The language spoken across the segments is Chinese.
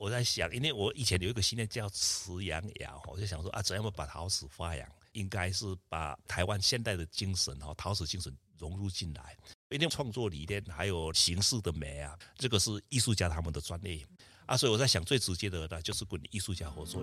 我在想，因为我以前有一个信念叫辞阳窑，我就想说啊，怎样把陶瓷发扬，应该是把台湾现代的精神哈，陶瓷精神融入进来。因为创作理念还有形式的美啊，这个是艺术家他们的专业啊，所以我在想，最直接的呢，就是跟艺术家合作。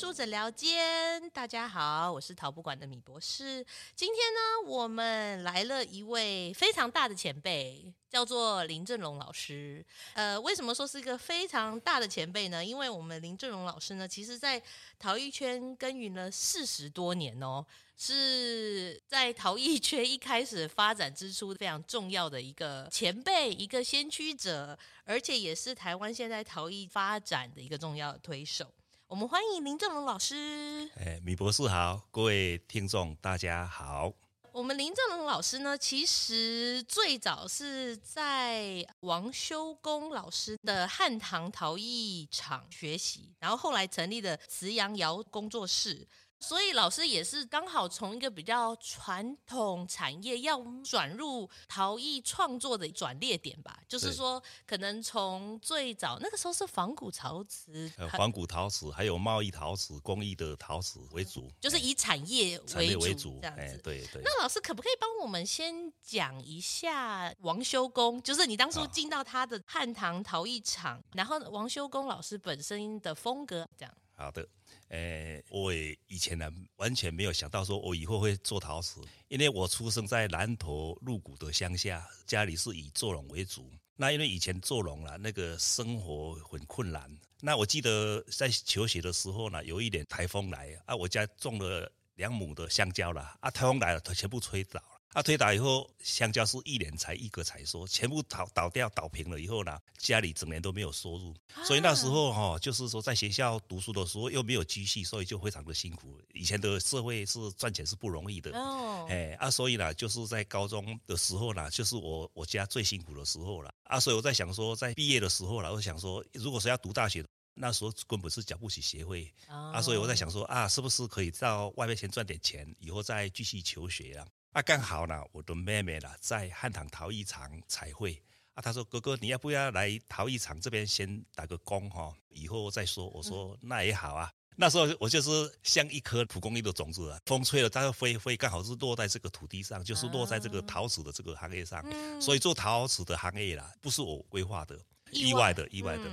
博士的艺术诊疗间，大家好，我是陶博馆的米博士。今天呢，我们来了一位非常大的前辈，叫做林正龙老师。呃，为什么说是一个非常大的前辈呢？因为我们林正龙老师呢，其实在陶艺圈耕耘了四十多年哦，是在陶艺圈一开始发展之初非常重要的一个前辈，一个先驱者，而且也是台湾现在陶艺发展的一个重要推手。我们欢迎林正龙老师。哎，米博士好，各位听众大家好。我们林正龙老师呢，其实最早是在王修功老师的汉唐陶艺厂学习，然后后来成立了慈阳窑工作室。所以老师也是刚好从一个比较传统产业要转入陶艺创作的转捩点吧，就是说可能从最早那个时候是仿古陶瓷，仿古陶瓷还有贸易陶瓷、工艺的陶瓷为主，就是以产业为主，为主这样子。对对。那老师可不可以帮我们先讲一下王修功？就是你当初进到他的汉唐陶艺厂，然后王修功老师本身的风格这样。好的。诶，我也以前呢完全没有想到说我以后会做陶瓷，因为我出生在南投鹿谷的乡下，家里是以做农为主。那因为以前做农了，那个生活很困难。那我记得在求学的时候呢，有一点台风来啊，我家种了两亩的香蕉了啊，台风来了，它全部吹倒了。啊，推倒以后，香蕉是一年才一个采收，全部倒倒掉倒平了以后呢，家里整年都没有收入，所以那时候哈、哦，就是说在学校读书的时候又没有积蓄，所以就非常的辛苦。以前的社会是赚钱是不容易的，哦，哎啊，所以呢，就是在高中的时候呢，就是我我家最辛苦的时候了啊，所以我在想说，在毕业的时候了，我想说，如果是要读大学，那时候根本是缴不起学费，啊，所以我在想说啊，是不是可以到外面先赚点钱，以后再继续求学啊？啊，刚好呢，我的妹妹呢在汉唐陶艺厂彩绘啊，她说哥哥，你要不要来陶艺厂这边先打个工哈，以后再说。我说那也好啊。那时候我就是像一颗蒲公英的种子啊，风吹了它就飞飞，刚好是落在这个土地上，就是落在这个陶瓷的这个行业上。所以做陶瓷的行业啦，不是我规划的，意外的，意外的。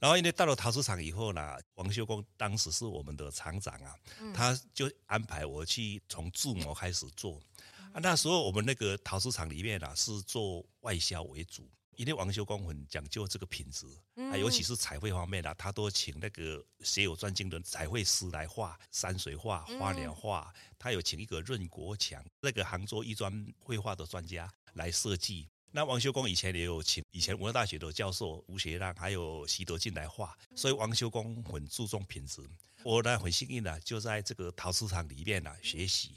然后因为到了陶瓷厂以后呢，王修光当时是我们的厂长啊，他就安排我去从铸模开始做。啊，那时候我们那个陶瓷厂里面啊，是做外销为主，因为王修光很讲究这个品质，啊，尤其是彩绘方面啊，他都请那个学有专精的彩绘师来画山水画、花鸟画，他有请一个任国强那个杭州艺专绘画的专家来设计。那王修公以前也有请以前文化大学的教授吴学让，还有习德进来画，所以王修公很注重品质。我呢很幸运的就在这个陶瓷厂里面啊学习。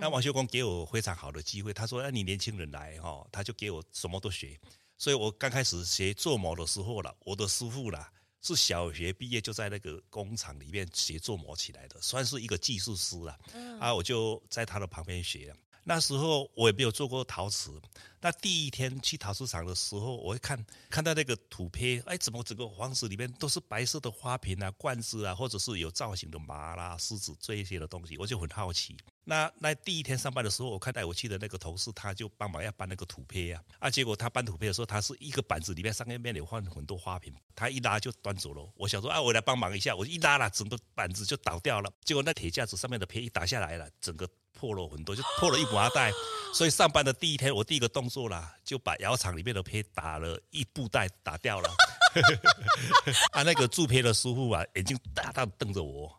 那王修光给我非常好的机会，他说：“那你年轻人来哈，他就给我什么都学。”所以，我刚开始学做模的时候了，我的师傅啦是小学毕业就在那个工厂里面学做模起来的，算是一个技术师了。啊，我就在他的旁边学。那时候我也没有做过陶瓷。那第一天去陶瓷厂的时候，我会看看到那个土坯，哎，怎么整个房子里面都是白色的花瓶啊、罐子啊，或者是有造型的麻啦、狮子这一些的东西，我就很好奇。那那第一天上班的时候，我看带我去的那个同事，他就帮忙要搬那个土坯啊，啊，结果他搬土坯的时候，他是一个板子里面上面有放很多花瓶，他一拉就端走了。我想说啊，我来帮忙一下，我一拉了，整个板子就倒掉了。结果那铁架子上面的坯一打下来了，整个破了很多，就破了一麻袋。所以上班的第一天，我第一个动作啦，就把窑厂里面的坯打了一布袋打掉了。啊，那个铸坯的师傅啊，眼睛大大瞪着我，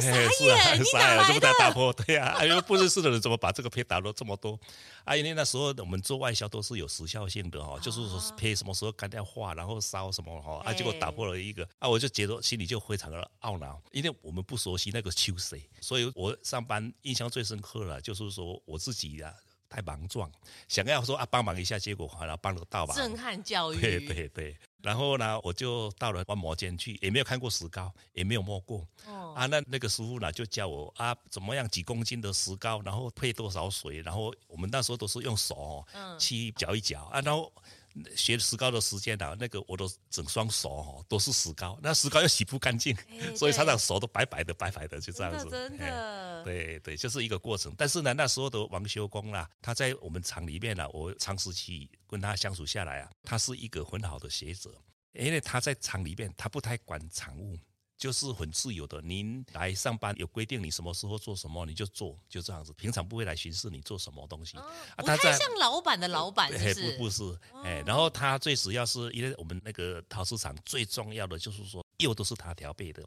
真的傻眼，哎、是啊，傻眼，这么大打破，对呀、啊，哎呦，不认识的人怎么把这个坯打了这么多？啊，因为那时候我们做外销都是有时效性的哈，就是说坯什么时候干掉化，然后烧什么哈，啊，结果打破了一个，啊，我就觉得心里就非常的懊恼，因为我们不熟悉那个秋水，所以我上班印象最深刻了，就是说我自己呀、啊。太莽撞，想要说啊帮忙一下，结果好像帮得到吧？震撼教育，对对对。然后呢，我就到了观摩间去，也没有看过石膏，也没有摸过。哦、啊，那那个师傅呢，就教我啊，怎么样几公斤的石膏，然后配多少水，然后我们那时候都是用手去搅一搅啊，然后。学石膏的时间啊，那个我的整双手哦都是石膏，那石膏又洗不干净，欸、所以常常手都白白的白白的，就这样子。真的，真的欸、对对，就是一个过程。但是呢，那时候的王修公啦，他在我们厂里面呢，我长时期跟他相处下来啊，他是一个很好的学者，因为他在厂里面他不太管厂务。就是很自由的，您来上班有规定，你什么时候做什么你就做，就这样子。平常不会来巡视你做什么东西。哦、啊，他太像老板的老板是不是？不不是，哎、哦，然后他最主要是因为我们那个陶瓷厂最重要的就是说釉都是他调配的。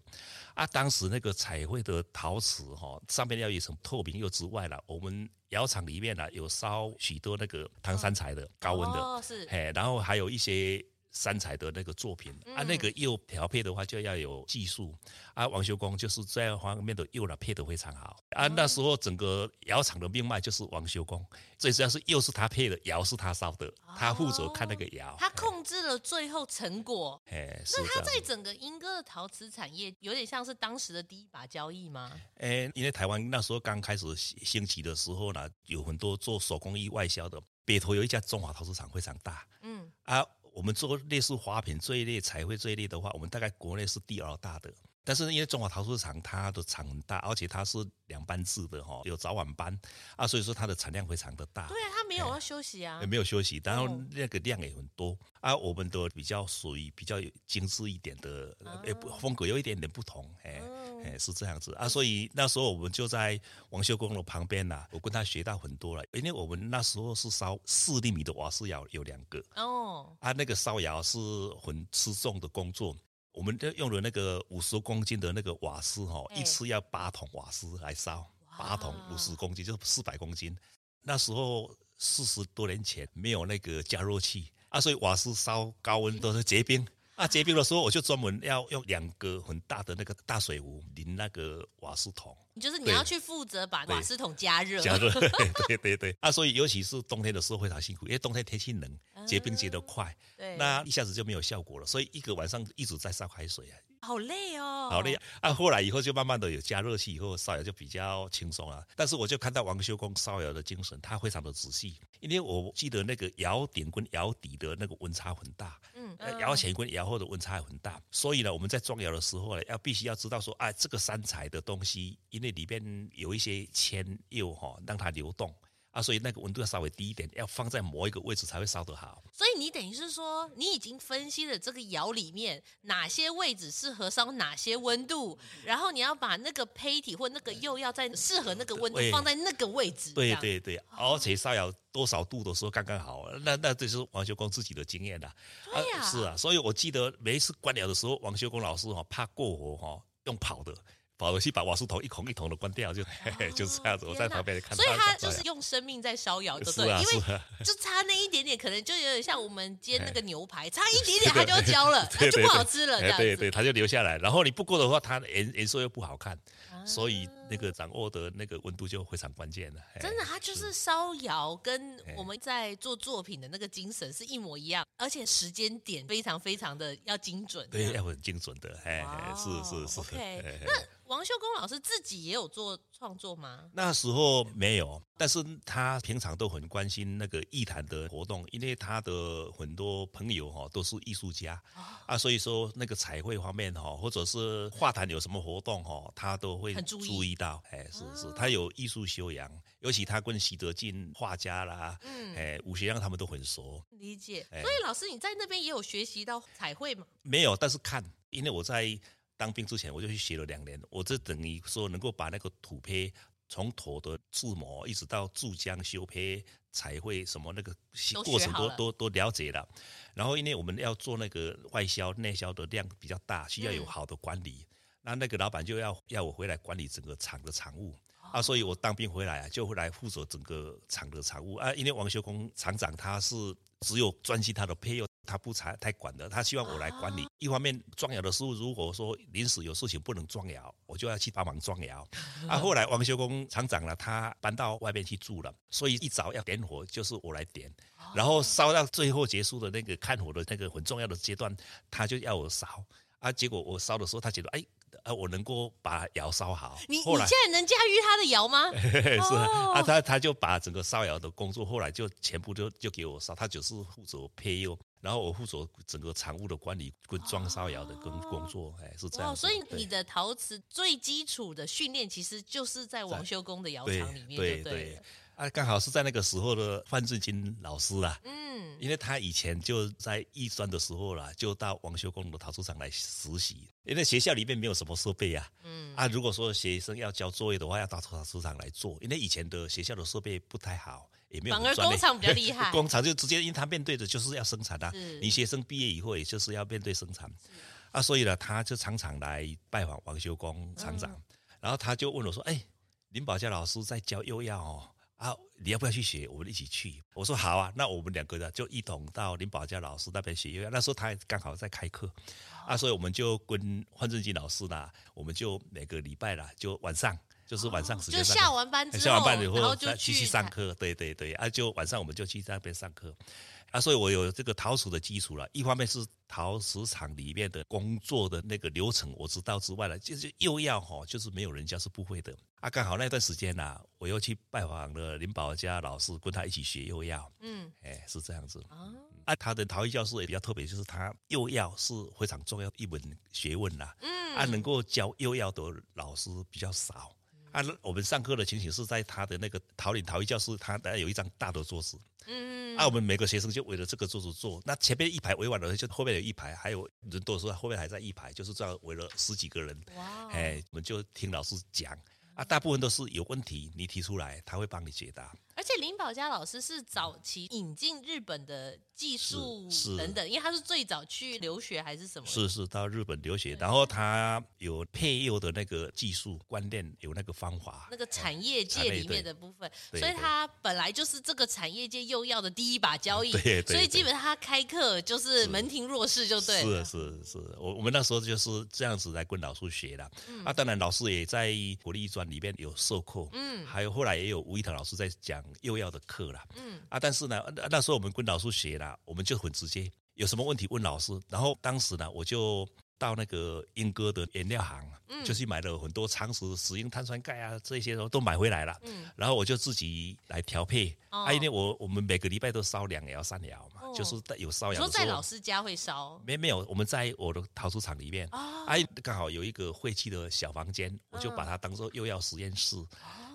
啊，当时那个彩绘的陶瓷哈，上面要有一层透明釉之外了，我们窑厂里面呢有烧许多那个唐三彩的、哦、高温的，哦是，哎，然后还有一些。三彩的那个作品啊，那个釉调配的话就要有技术啊。王修公就是在方面的釉了配的非常好啊。那时候整个窑厂的命脉就是王修公，最主要是釉是他配的，窑是他烧的，他负责看那个窑，他控制了最后成果。哎，那他在整个英歌的陶瓷产业有点像是当时的第一把交椅吗？哎，因为台湾那时候刚开始兴起的时候呢，有很多做手工艺外销的，北投有一家中华陶瓷厂非常大，嗯啊。我们做类似花瓶这一类彩绘这一类的话，我们大概国内是第二大的。但是因为中华陶瓷厂它的厂很大，而且它是两班制的哈，有早晚班啊，所以说它的产量非常的大。对啊，它没有要休息啊，也没有休息，然后那个量也很多啊。我们的比较属于比较有精致一点的，诶，风格有一点点不同，哎。哎，是这样子啊，所以那时候我们就在王修公的旁边呐、啊，我跟他学到很多了。因为我们那时候是烧四厘米的瓦斯窑，有两个哦，啊，那个烧窑是很吃重的工作，我们就用了那个五十公斤的那个瓦斯哈，一次要八桶瓦斯来烧，八桶五十公斤就是四百公斤。那时候四十多年前没有那个加热器啊，所以瓦斯烧高温都是结冰。啊，结冰的时候，我就专门要用两个很大的那个大水壶淋那个瓦斯桶。就是你要去负责把瓦斯桶加热。加热，对对对对。啊，所以尤其是冬天的时候非常辛苦，因为冬天天气冷，结冰结得快，对，那一下子就没有效果了。所以一个晚上一直在烧开水啊。好累哦，好累啊！啊，后来以后就慢慢的有加热器，以后烧窑就比较轻松了。但是我就看到王修公烧窑的精神，他非常的仔细，因为我记得那个窑顶跟窑底的那个温差很大，嗯，窑前跟窑后的温差很大，所以呢，我们在装窑的时候呢，要必须要知道说，啊，这个三彩的东西，因为里边有一些铅釉哈，让它流动。啊，所以那个温度要稍微低一点，要放在某一个位置才会烧得好。所以你等于是说，你已经分析了这个窑里面哪些位置适合烧哪些温度，然后你要把那个胚体或那个釉要在适合那个温度放在那个位置。对对对，而且烧窑多少度的时候刚刚好。那那这是王修公自己的经验啦。对呀、啊，是啊。所以我记得每一次关窑的时候，王修公老师哈怕过火哈，用跑的。跑回去把瓦斯桶一孔一孔的关掉，就、哦、就是这样子。我在旁边看，所以他就是用生命在烧窑，对不对？因为就差那一点点，可能就有点像我们煎那个牛排，差一点点它就要焦了，它就不好吃了。对对，它就留下来。然后你不过的话，它颜颜色又不好看。所以那个掌握的那个温度就非常关键了。真的，它就是烧窑，跟我们在做作品的那个精神是一模一样，而且时间点非常非常的要精准。对，要很精准的。哎，是是是。OK，那王秀公老师自己也有做创作吗？那时候没有，但是他平常都很关心那个艺坛的活动，因为他的很多朋友哈都是艺术家啊，所以说那个彩绘方面哈，或者是画坛有什么活动哈，他都会。注意，到，哎，是是，他有艺术修养，尤其他跟徐德进画家啦，嗯，哎，武学良他们都很熟，理解。所以老师你在那边也有学习到彩绘吗？没有，但是看，因为我在当兵之前我就去学了两年，我这等于说能够把那个土坯从土的制模一直到注浆修坯彩绘什么那个过程都都都，了解了。然后因为我们要做那个外销内销的量比较大，需要有好的管理。嗯那那个老板就要要我回来管理整个厂的厂务啊，所以我当兵回来啊，就会来负责整个厂的厂务啊。因为王修工厂长他是只有专心他的坯釉，他不太太管的，他希望我来管理。啊、一方面装窑的时候，如果说临时有事情不能装窑，我就要去帮忙装窑。啊，后来王修工厂长了，他搬到外面去住了，所以一早要点火就是我来点，然后烧到最后结束的那个看火的那个很重要的阶段，他就要我烧。啊，结果我烧的时候，他觉得哎。啊，我能够把窑烧好。你你现在能驾驭他的窑吗？是啊，啊，他他就把整个烧窑的工作，后来就全部就就给我烧，他就是负责配釉，然后我负责整个厂务的管理跟装烧窑的工工作，哎，是这样。所以你的陶瓷最基础的训练，其实就是在王修功的窑厂里面，对对，对。啊，刚好是在那个时候的范正金老师啦，嗯，因为他以前就在艺专的时候啦，就到王修功的陶瓷厂来实习。因为学校里面没有什么设备呀，嗯，啊，如果说学生要交作业的话，要到陶瓷厂来做。因为以前的学校的设备不太好，也没有。反而工厂比较厉害，工厂就直接，因为他面对的就是要生产啊。你学生毕业以后，也就是要面对生产，啊，所以呢，他就常常来拜访王修工厂长，然后他就问我说：“哎，林宝嘉老师在教幼药哦。”啊，你要不要去学？我们一起去。我说好啊，那我们两个呢就一同到林宝嘉老师那边学因为。那时候他刚好在开课，啊，所以我们就跟范正金老师呢，我们就每个礼拜啦，就晚上就是晚上时间，就下完班之后，下完班以后然后就继续上课。对对对，啊，就晚上我们就去那边上课。啊，所以我有这个陶瓷的基础了。一方面是陶瓷厂里面的工作的那个流程我知道之外呢，就是釉药哈，就是没有人家是不会的。啊，刚好那段时间呐、啊，我又去拜访了林宝嘉老师，跟他一起学釉药。嗯，哎，是这样子。啊，他的陶艺教室也比较特别，就是他釉药是非常重要的一门学问啦。嗯，啊，能够教釉药的老师比较少。啊，我们上课的情形是在他的那个桃岭陶艺教室，他有一张大的桌子。嗯，啊，我们每个学生就围着这个桌子坐。那前面一排围完了，就后面有一排，还有人多的时候，后面还在一排，就是这样围了十几个人。哇！哎，我们就听老师讲。啊，大部分都是有问题，你提出来，他会帮你解答。而且林宝嘉老师是早期引进日本的技术等等，因为他是最早去留学还是什么？是是到日本留学，然后他有配釉的那个技术观念，有那个方法。那个产业界里面的部分，所以他本来就是这个产业界釉药的第一把交易。对，所以基本上他开课就是门庭若市，就对。是是是，我我们那时候就是这样子来跟老师学的。啊，当然老师也在国立艺专里面有授课，嗯，还有后来也有吴一堂老师在讲。又要的课了，嗯啊，但是呢，那时候我们跟老师学了，我们就很直接，有什么问题问老师。然后当时呢，我就到那个英歌的原料行，嗯，就是买了很多常识、石英碳酸钙啊，这些都都买回来了，嗯，然后我就自己来调配。哦、啊，因为我我们每个礼拜都烧两窑、三窑嘛，哦、就是有烧窑。说在老师家会烧？没没有，我们在我的陶瓷厂里面，哦、啊，刚好有一个废弃的小房间，我就把它当做釉药实验室。哦。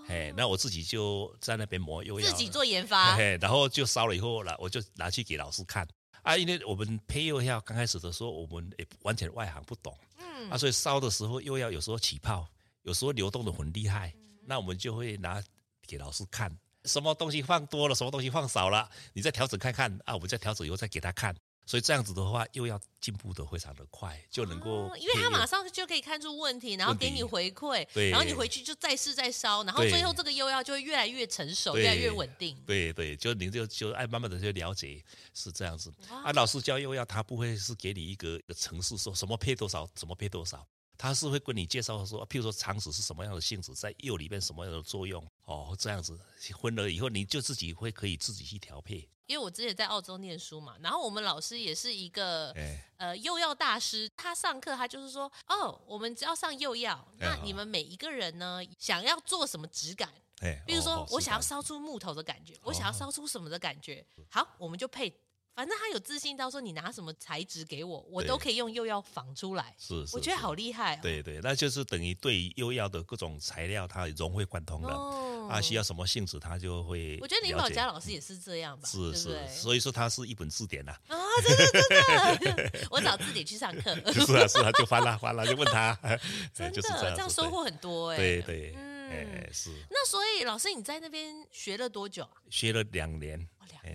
哎，那我自己就在那边磨釉药，自己做研发，然后就烧了以后，我就拿去给老师看啊。因为我们配釉药刚开始的时候，我们也完全外行不懂，嗯，啊，所以烧的时候又要有时候起泡，有时候流动的很厉害，嗯、那我们就会拿给老师看，什么东西放多了，什么东西放少了，你再调整看看啊，我们再调整以后再给他看。所以这样子的话，又要进步的非常的快，就能够、哦，因为他马上就可以看出问题，然后给你回馈，对，然后你回去就再试再烧，然后最后这个又要就会越来越成熟，越来越稳定。对对，就你就就爱慢慢的去了解是这样子。哇啊，老师教又要，他不会是给你一个一个程式，说什么配多少，什么配多少。他是会跟你介绍说，譬如说长石是什么样的性质，在釉里面什么样的作用哦，这样子混了以后，你就自己会可以自己去调配。因为我之前在澳洲念书嘛，然后我们老师也是一个、欸、呃釉药大师，他上课他就是说，哦，我们只要上釉药，那你们每一个人呢，想要做什么质感？欸、比如说我想要烧出木头的感觉，我想要烧出什么的感觉，好，我们就配。反正他有自信到说，你拿什么材质给我，我都可以用釉药仿出来。是，是，我觉得好厉害哦。对对，那就是等于对釉药的各种材料，它融会贯通了。哦，啊，需要什么性质，他就会。我觉得林宝嘉老师也是这样吧。是是，所以说他是一本字典呐。啊，真的真的，我找字典去上课。是啊是啊，就翻啦翻啦，就问他。真的，这样收获很多哎。对对，哎是。那所以老师你在那边学了多久啊？学了两年。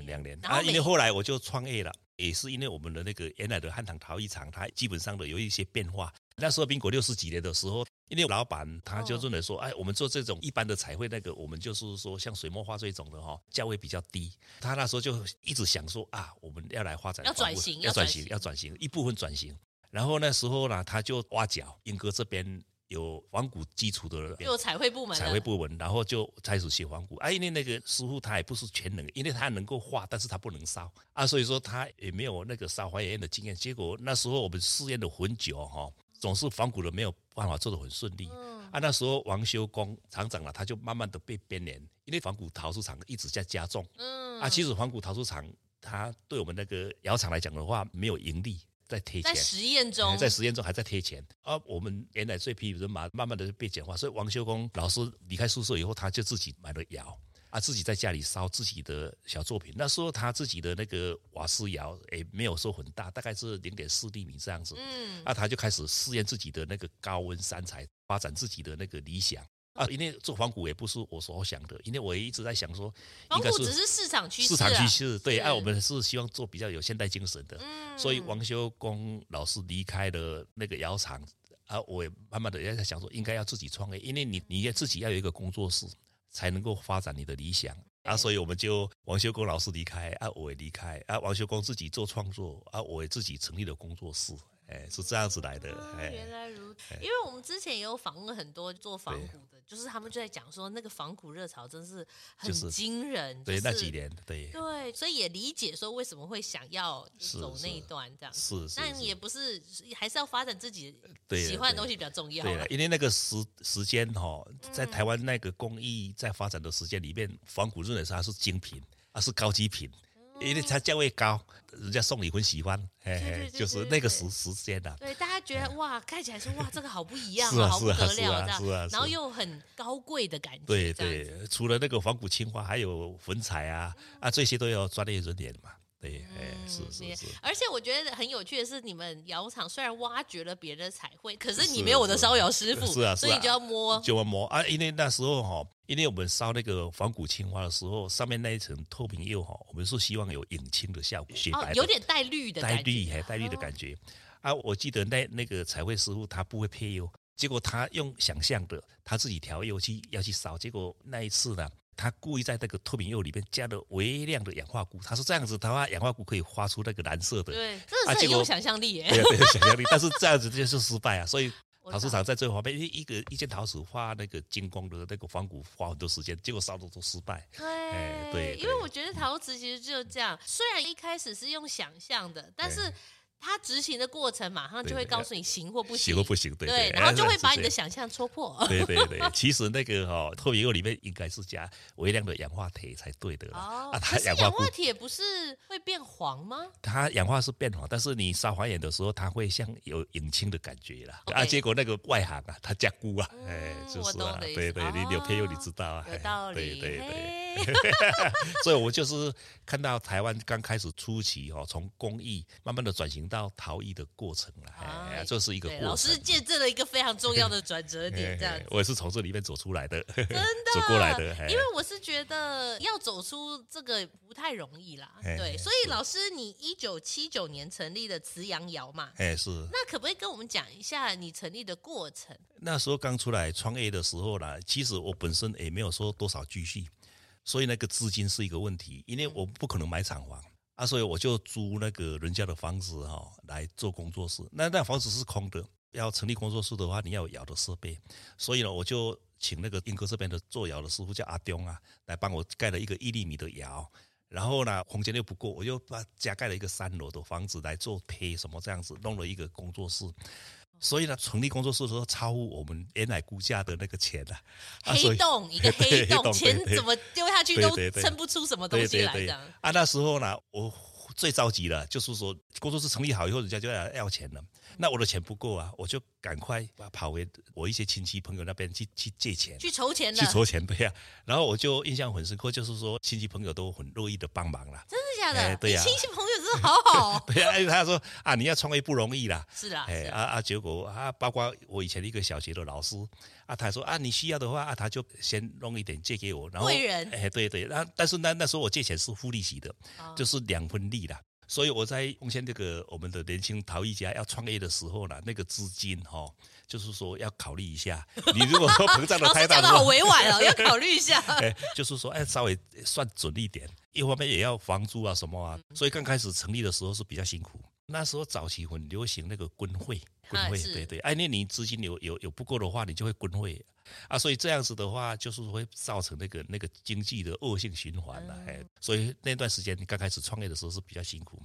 两年啊，因为后来我就创业了，也是因为我们的那个原来的汉唐陶艺厂，它基本上的有一些变化。那时候民国六十几年的时候，因为老板他就认为说，哎，我们做这种一般的彩绘，那个我们就是说像水墨画这种的哈，价位比较低。他那时候就一直想说啊，我们要来发展，要转型，要转型，要转型，一部分转型。然后那时候呢，他就挖角英哥这边有仿古基础的，有彩绘部门，彩绘部门，然后就开始写仿古。啊，因为那个师傅他也不是全能，因为他能够画，但是他不能烧啊，所以说他也没有那个烧还原的经验。结果那时候我们试验了很久哈。总是仿古的没有办法做得很顺利，嗯、啊，那时候王修功厂长了，他就慢慢的被边缘，因为仿古陶瓷厂一直在加重，嗯，啊，其实仿古陶瓷厂它对我们那个窑厂来讲的话，没有盈利，在贴钱，在实验中，在实验中还在贴钱，啊，我们原来这批人马慢慢的被简化，所以王修功老师离开宿舍以后，他就自己买了窑。啊，自己在家里烧自己的小作品。那时候他自己的那个瓦斯窑也没有说很大，大概是零点四厘米这样子。嗯，啊，他就开始试验自己的那个高温三彩，发展自己的那个理想。啊，因为做仿古也不是我所想的，因为我也一直在想说，仿古只是市场趋势，市场趋势对。啊，我们是希望做比较有现代精神的。嗯，所以王修功老师离开了那个窑厂，啊，我也慢慢的也在想说，应该要自己创业，因为你你要自己要有一个工作室。才能够发展你的理想啊，所以我们就王修功老师离开啊，我也离开啊，王修功自己做创作啊，我也自己成立了工作室，哎，是这样子来的。哎，原来如此，因为我们之前也有访问很多做仿古的。就是他们就在讲说，那个仿古热潮真是很惊人。对，那几年，对对，所以也理解说为什么会想要走那一段这样。是是。但也不是，还是要发展自己喜欢的东西比较重要。对，因为那个时时间哈，在台湾那个工艺在发展的时间里面，仿古认为是它是精品，而是高级品。因为它价位高，人家送礼很喜欢，嘿嘿，就是那个时时间的。对，大家觉得哇，看起来说哇，这个好不一样啊，好不得了这样，然后又很高贵的感觉。对对，除了那个仿古青花，还有粉彩啊啊，这些都要专业人员嘛。对，哎，是是是。而且我觉得很有趣的是，你们窑厂虽然挖掘了别人的彩绘，可是你没有我的烧窑师傅，是啊，所以你就要摸，就要摸啊。因为那时候哈，因为我们烧那个仿古青花的时候，上面那一层透明釉哈，我们是希望有隐青的效果，雪白，有点带绿的，带绿还带绿的感觉。啊，我记得那那个彩绘师傅他不会配釉，结果他用想象的，他自己调釉去要去烧，结果那一次呢。他故意在那个透明釉里面加了微量的氧化钴，他说这样子的话，氧化钴可以发出那个蓝色的。对，真的是很有想象力耶。对对，想象力。但是这样子就是失败啊，所以 陶瓷厂在这方面，一个一件陶瓷画那个精工的那个仿古花很多时间，结果烧的都失败。对，对，因为我觉得陶瓷其实就是这样，虽然一开始是用想象的，但是。他执行的过程马上就会告诉你行或不行，行或不行，对对，然后就会把你的想象戳破。对对对，其实那个哈透明釉里面应该是加微量的氧化铁才对的。哦，啊，它氧化铁不是会变黄吗？它氧化是变黄，但是你烧还原的时候，它会像有隐青的感觉啦。啊，结果那个外行啊，他加鈷啊，哎，就是啊，对对，你有配釉你知道啊，有道理，对对对。所以，我就是看到台湾刚开始初期哦，从工艺慢慢的转型到逃逸的过程了，哎，这是一个过程。老师见证了一个非常重要的转折点，这样。我也是从这里面走出来的，真的走过来的。因为我是觉得要走出这个不太容易啦，对。所以，老师，你一九七九年成立的慈阳窑嘛？哎，是。那可不可以跟我们讲一下你成立的过程？那时候刚出来创业的时候啦，其实我本身也没有说多少积蓄。所以那个资金是一个问题，因为我不可能买厂房啊，所以我就租那个人家的房子哈来做工作室。那那房子是空的，要成立工作室的话，你要有窑的设备。所以呢，我就请那个英哥这边的做窑的师傅叫阿东啊，来帮我盖了一个一厘米的窑。然后呢，空间又不够，我就把加盖了一个三楼的房子来做胚什么这样子，弄了一个工作室。所以呢，成立工作室的时候超乎我们原来估价的那个钱啊，黑洞一个 黑洞，钱怎么丢下去都撑不出什么东西来的。啊，那时候呢，我最着急了，就是说工作室成立好以后，人家就要要钱了。那我的钱不够啊，我就赶快跑回我一些亲戚朋友那边去去借钱，去筹钱，去筹钱，对呀。然后我就印象很深刻，就是说亲戚朋友都很乐意的帮忙啦。真的假的？对呀，亲戚朋友真的 好好。对呀，他说啊，你要创业不容易啦。是啊，哎啊啊，结果啊，包括我以前一个小学的老师啊，他说啊，你需要的话啊，他就先弄一点借给我，然后贵人。哎，对对，然后但是那那时候我借钱是付利息的，就是两分利的。所以我在奉献这个我们的年轻陶艺家要创业的时候呢，那个资金哈、哦，就是说要考虑一下。你如果说膨胀的太大，好委婉哦，要考虑一下。哎，就是说哎，稍微算准一点，一方面也要房租啊什么啊，所以刚开始成立的时候是比较辛苦。那时候早期很流行那个工会，滚会，对对，哎，那你资金有有有不够的话，你就会滚会。啊，所以这样子的话，就是会造成那个那个经济的恶性循环了，哎、嗯，所以那段时间你刚开始创业的时候是比较辛苦，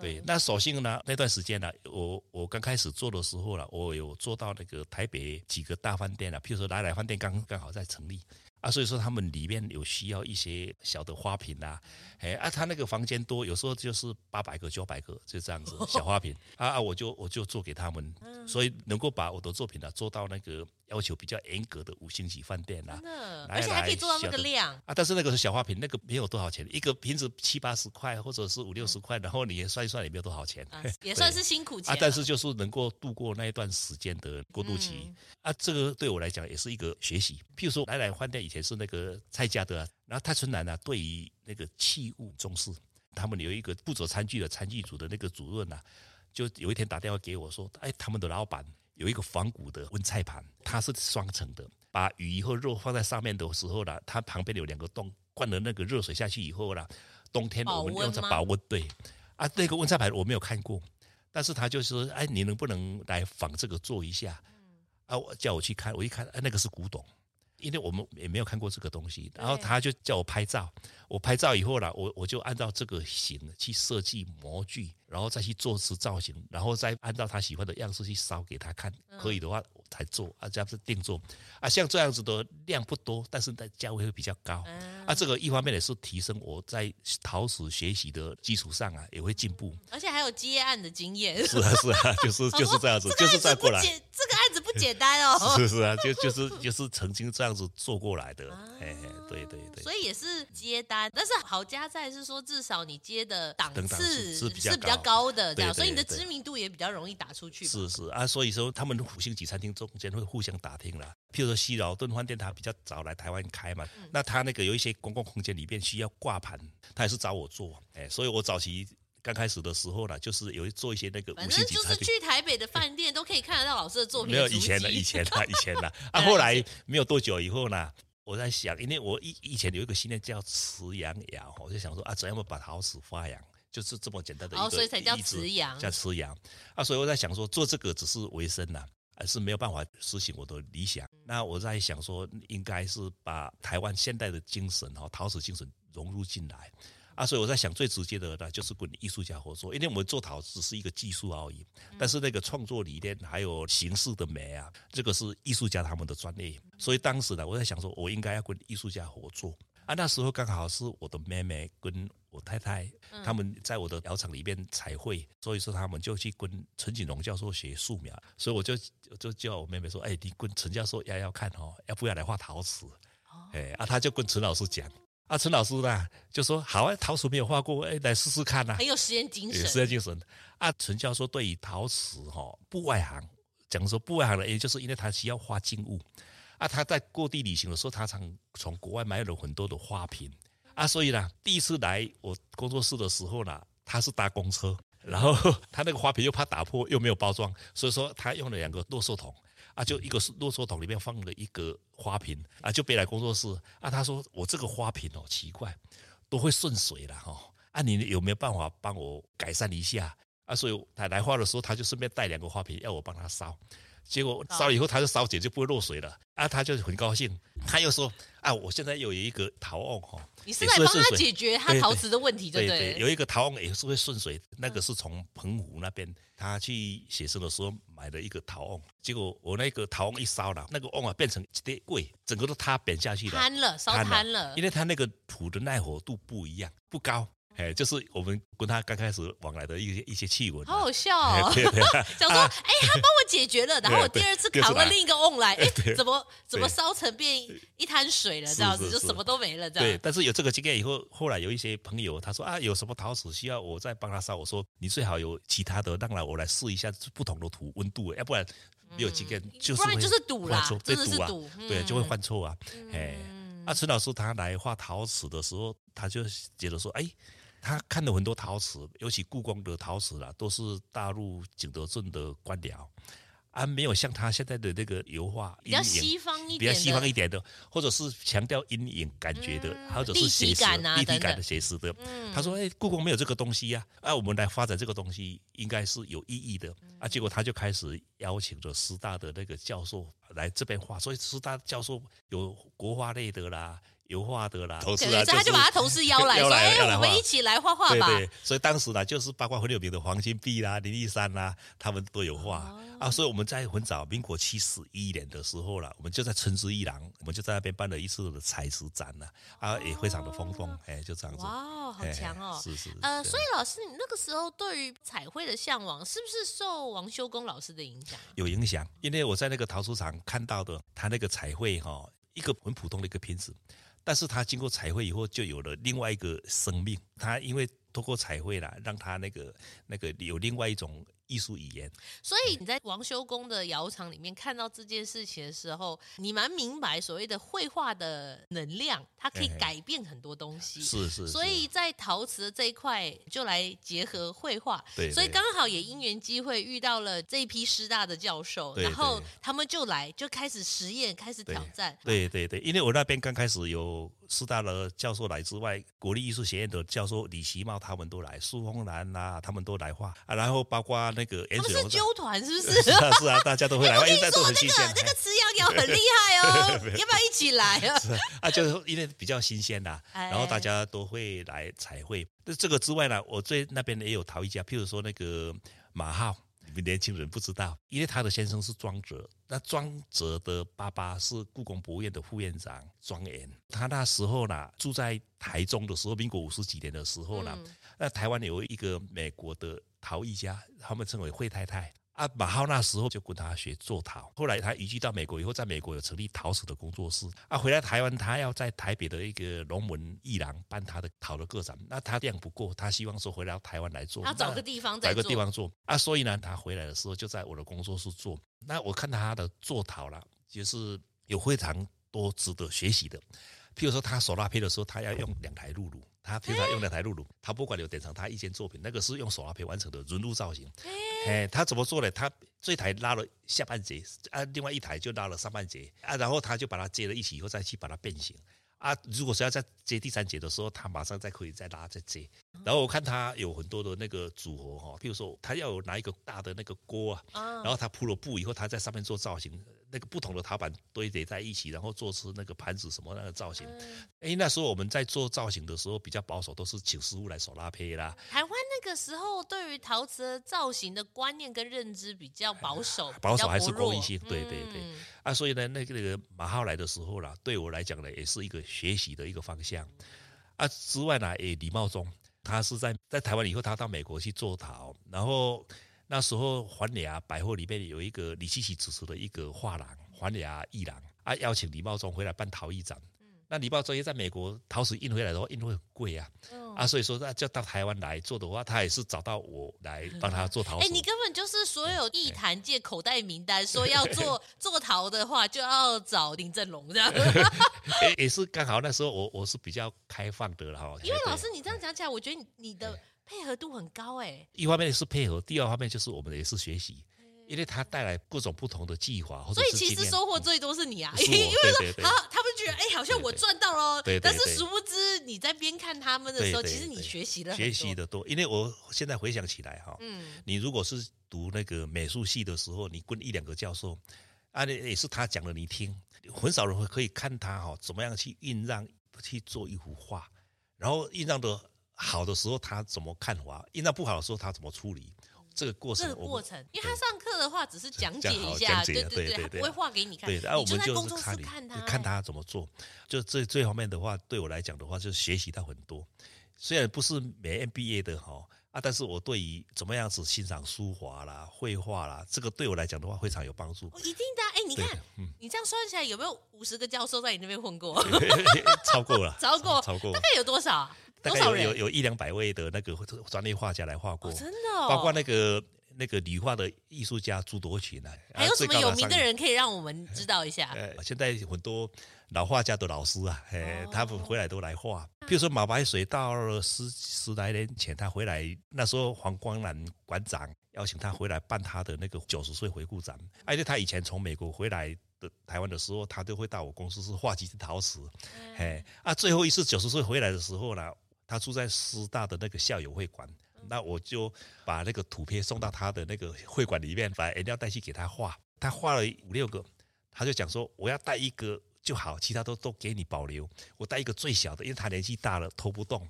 对。那所幸呢，那段时间呢，我我刚开始做的时候呢，我有做到那个台北几个大饭店了，譬如说来来饭店刚刚好在成立。啊，所以说他们里面有需要一些小的花瓶啊，哎啊，他那个房间多，有时候就是八百个、九百个，就这样子 小花瓶啊啊，我就我就做给他们，所以能够把我的作品呢做到那个要求比较严格的五星级饭店啊，而且还可以做到那个量。啊，但是那个是小花瓶，那个没有多少钱，一个瓶子七八十块或者是五六十块，然后你也算一算也没有多少钱，也算是辛苦钱啊，但是就是能够度过那一段时间的过渡期。啊，这个对我来讲也是一个学习，譬如说来来饭店。以前是那个蔡家的，然后泰春兰呢，对于那个器物重视，他们有一个负责餐具的餐具组的那个主任呐，就有一天打电话给我说，哎，他们的老板有一个仿古的温菜盘，它是双层的，把鱼和肉放在上面的时候呢，它旁边有两个洞，灌了那个热水下去以后呢，冬天我们用着保温，对，啊，那个温菜盘我没有看过，但是他就说，哎，你能不能来仿这个做一下？啊，我叫我去看，我一看，哎，那个是古董。因为我们也没有看过这个东西，然后他就叫我拍照，我拍照以后呢，我我就按照这个型去设计模具，然后再去做出造型，然后再按照他喜欢的样式去烧给他看，可以的话我才做啊，这样子定做。啊，像这样子的量不多，但是在价位会比较高。啊，这个一方面也是提升我在陶瓷学习的基础上啊，也会进步，而且还有接案的经验，是啊是啊，就是就是这样子，就是再过来，这个案子不简单哦，是是啊，就就是就是曾经这样。子做过来的，哎、啊，对对对，所以也是接单，但是好家在是说，至少你接的档次是比较高的，这样，所以你的知名度也比较容易打出去。是是啊，所以说他们五星级餐厅中间会互相打听了，譬如说西劳顿饭店，他比较早来台湾开嘛，嗯、那他那个有一些公共空间里面需要挂盘，他也是找我做，哎，所以我早期。刚开始的时候呢，就是有做一些那个五星级餐厅，反正就是去台北的饭店都可以看得到老师的作品的。没有以前的，以前的，以前的啊。后来没有多久以后呢，我在想，因为我以以前有一个信念叫慈阳窑，我就想说啊，怎样把陶瓷发扬，就是这么简单的一个，哦，所以才叫慈阳，叫辞阳啊。所以我在想说，做这个只是为生呐，而是没有办法实行我的理想。那我在想说，应该是把台湾现代的精神哈，陶瓷精神融入进来。啊，所以我在想，最直接的呢，就是跟艺术家合作，因为我们做陶只是一个技术而已，但是那个创作理念还有形式的美啊，这个是艺术家他们的专业。所以当时呢，我在想说，我应该要跟艺术家合作。啊，那时候刚好是我的妹妹跟我太太他们在我的窑厂里面彩绘，所以说他们就去跟陈锦龙教授学素描，所以我就就叫我妹妹说，哎，你跟陈教授要要看哦，要不要来画陶瓷？哎，啊，他就跟陈老师讲。啊，陈老师呢就说好啊，陶瓷没有画过，哎，来试试看呐、啊，很有实验精神，实验精神。啊，陈教授对于陶瓷哈不外行，讲说不外行的，也就是因为他需要画静物。啊，他在各地旅行的时候，他常从国外买了很多的花瓶。啊，所以呢，第一次来我工作室的时候呢，他是搭公车，然后 他那个花瓶又怕打破，又没有包装，所以说他用了两个落寿桶。啊，就一个是落寿桶里面放了一个花瓶啊，就背来工作室啊。他说我这个花瓶哦奇怪，都会顺水了哈。啊，你有没有办法帮我改善一下啊？所以他来画的时候，他就顺便带两个花瓶要我帮他烧。结果烧了以后，他就烧解就不会漏水了。啊！他就很高兴，他又说：“啊，我现在有一个陶瓮哈，你是来帮他解决他陶瓷的问题，对不对？对对，有一个陶瓮也是会顺水，那个是从澎湖那边。他去写生的时候买的一个陶瓮，结果我那个陶瓮一烧了，那个瓮啊变成一叠柜，整个都塌扁下去了，瘫了，烧瘫了，因为它那个土的耐火度不一样，不高。”哎，就是我们跟他刚开始往来的一些一些气氛，好好笑哦。想说，哎，他帮我解决了，然后我 第二次扛了另一个瓮来，哎，怎么怎么烧成变一滩水了？这样子就什么都没了。这样。对，但是有这个经验以后，后来有一些朋友他说啊，有什么陶瓷需要我再帮他烧？我说你最好有其他的，当然我来试一下不同的土温度，要不然没有经验就是不然就是赌啦，真的是赌，对，就会犯错啊。哎，啊，陈老师他来画陶瓷的时候，他就觉得说，哎。他看了很多陶瓷，尤其故宫的陶瓷啦，都是大陆景德镇的官僚。啊，没有像他现在的那个油画，比较西方一点，比较西方一点的，或者是强调阴影感觉的，或者是写实、立体感的写实的。他说：“哎，故宫没有这个东西呀，啊，我们来发展这个东西，应该是有意义的。”啊，结果他就开始邀请着师大的那个教授来这边画，所以师大教授有国画类的啦。油画的啦，同事啊，他就把他同事 邀来，说：“哎，我们一起来画画吧。”对对，所以当时呢，就是包括很有名的黄金碧啦、林立山啦，他们都有画啊。所以我们在很早，民国七十一年的时候了，我们就在春之一郎，我们就在那边办了一次的彩石展了啊，也非常的风风，哎，就这样子。哇，好强哦！是是。呃，所以老师，你那个时候对于彩绘的向往，是不是受王修功老师的影响？有影响，因为我在那个陶瓷厂看到的，他那个彩绘哈，一个很普通的一个瓶子。但是它经过彩绘以后，就有了另外一个生命。它因为通过彩绘啦，让它那个那个有另外一种。艺术语言，所以你在王修公的窑厂里面看到这件事情的时候，你蛮明白所谓的绘画的能量，它可以改变很多东西。是是。所以在陶瓷的这一块，就来结合绘画。对。所以刚好也因缘机会遇到了这一批师大的教授，然后他们就来就开始实验，开始挑战。对对对，因为我那边刚开始有师大的教授来之外，国立艺术学院的教授李奇茂他们都来，苏风兰啊，他们都来画啊，然后包括。那个，他们是纠团是不是？是啊，是啊，大家都会来。我跟你说，那个那个瓷阳窑很厉害哦，要不要一起来 啊？啊，就是因为比较新鲜呐，然后大家都会来彩绘。那这个之外呢，我最那边也有陶艺家，譬如说那个马浩，你们年轻人不知道，因为他的先生是庄哲，那庄哲的爸爸是故宫博物院的副院长庄严。他那时候呢，住在台中的时候，民国五十几年的时候呢，那台湾有一个美国的。陶艺家，他们称为惠太太啊。马浩那时候就跟他学做陶，后来他移居到美国以后，在美国有成立陶瓷的工作室啊。回来台湾，他要在台北的一个龙门艺廊办他的陶的个展，那他量不够，他希望说回来到台湾来做，他找个地方找个地方做啊。所以呢，他回来的时候就在我的工作室做。那我看他的做陶了，就是有非常多值得学习的。譬如说，他手拉坯的时候，他要用 两台露露。他平常用两台露露，他不管有典藏他一件作品，那个是用手拉坯完成的轮辘造型。哎，他怎么做呢？他这台拉了下半截，啊，另外一台就拉了上半截，啊，然后他就把它接了一起，以后再去把它变形。啊，如果是要再接第三节的时候，他马上再可以再拉再接。然后我看他有很多的那个组合哈，譬如说他要有拿一个大的那个锅啊，然后他铺了布以后，他在上面做造型，那个不同的陶板堆叠在一起，然后做出那个盘子什么那个造型。哎，那时候我们在做造型的时候比较保守，都是请师傅来手拉坯啦。台湾那个时候对于陶瓷的造型的观念跟认知比较保守，保守还是公益性？对对对。啊，所以呢，那个那个马浩来的时候啦，对我来讲呢，也是一个学习的一个方向。啊，之外呢，也，李茂忠，他是在在台湾以后，他到美国去做陶，然后那时候环亚百货里面有一个李希奇主持的一个画廊，环亚艺廊，啊，邀请李茂忠回来办陶艺展。那李茂忠也在美国陶瓷运回来的话，运费很贵啊，嗯、啊，所以说那就到台湾来做的话，他也是找到我来帮他做陶瓷。哎、欸，你根本就是所有艺坛界口袋名单，说要做 做陶的话，就要找林正龙这样。也也是刚好那时候我我是比较开放的了哈。因为老师你这样讲起来，我觉得你的配合度很高哎。一方面是配合，第二方面就是我们也是学习。因为他带来各种不同的计划，或者所以其实收获最多是你啊，因为说好他们觉得哎，好像我赚到了，但是殊不知你在边看他们的时候，其实你学习了学习的多。因为我现在回想起来哈，嗯，你如果是读那个美术系的时候，你跟一两个教授，啊，也是他讲的你听，很少人会可以看他哈怎么样去印让去做一幅画，然后印让的好的时候他怎么看法，遇到不好的时候他怎么处理。这个过程，这个过程，因为他上课的话只是讲解一下，对对对，他不会画给你看。对，然后我们就是看他，看他怎么做。就这这方面的话，对我来讲的话，就是学习到很多。虽然不是美院毕业的哈啊，但是我对于怎么样子欣赏书画啦、绘画啦，这个对我来讲的话非常有帮助。一定的，哎，你看，你这样算起来有没有五十个教授在你那边混过？超过了，超过，超过，大概有多少？大概有有有一两百位的那个专业画家来画过，真的，包括那个那个理化的艺术家朱多群啊，还有什么有名的人可以让我们知道一下？呃，现在很多老画家的老师啊，哎，他们回来都来画。比如说马白水，到了十十来年前他回来，那时候黄光南馆长邀请他回来办他的那个九十岁回顾展，而且他以前从美国回来的台湾的时候，他都会到我公司是画几只陶瓷，哎，啊，最后一次九十岁回来的时候呢，他住在师大的那个校友会馆。那我就把那个图片送到他的那个会馆里面，把颜料带去给他画。他画了五六个，他就讲说：“我要带一个就好，其他都都给你保留。我带一个最小的，因为他年纪大了，拖不动。”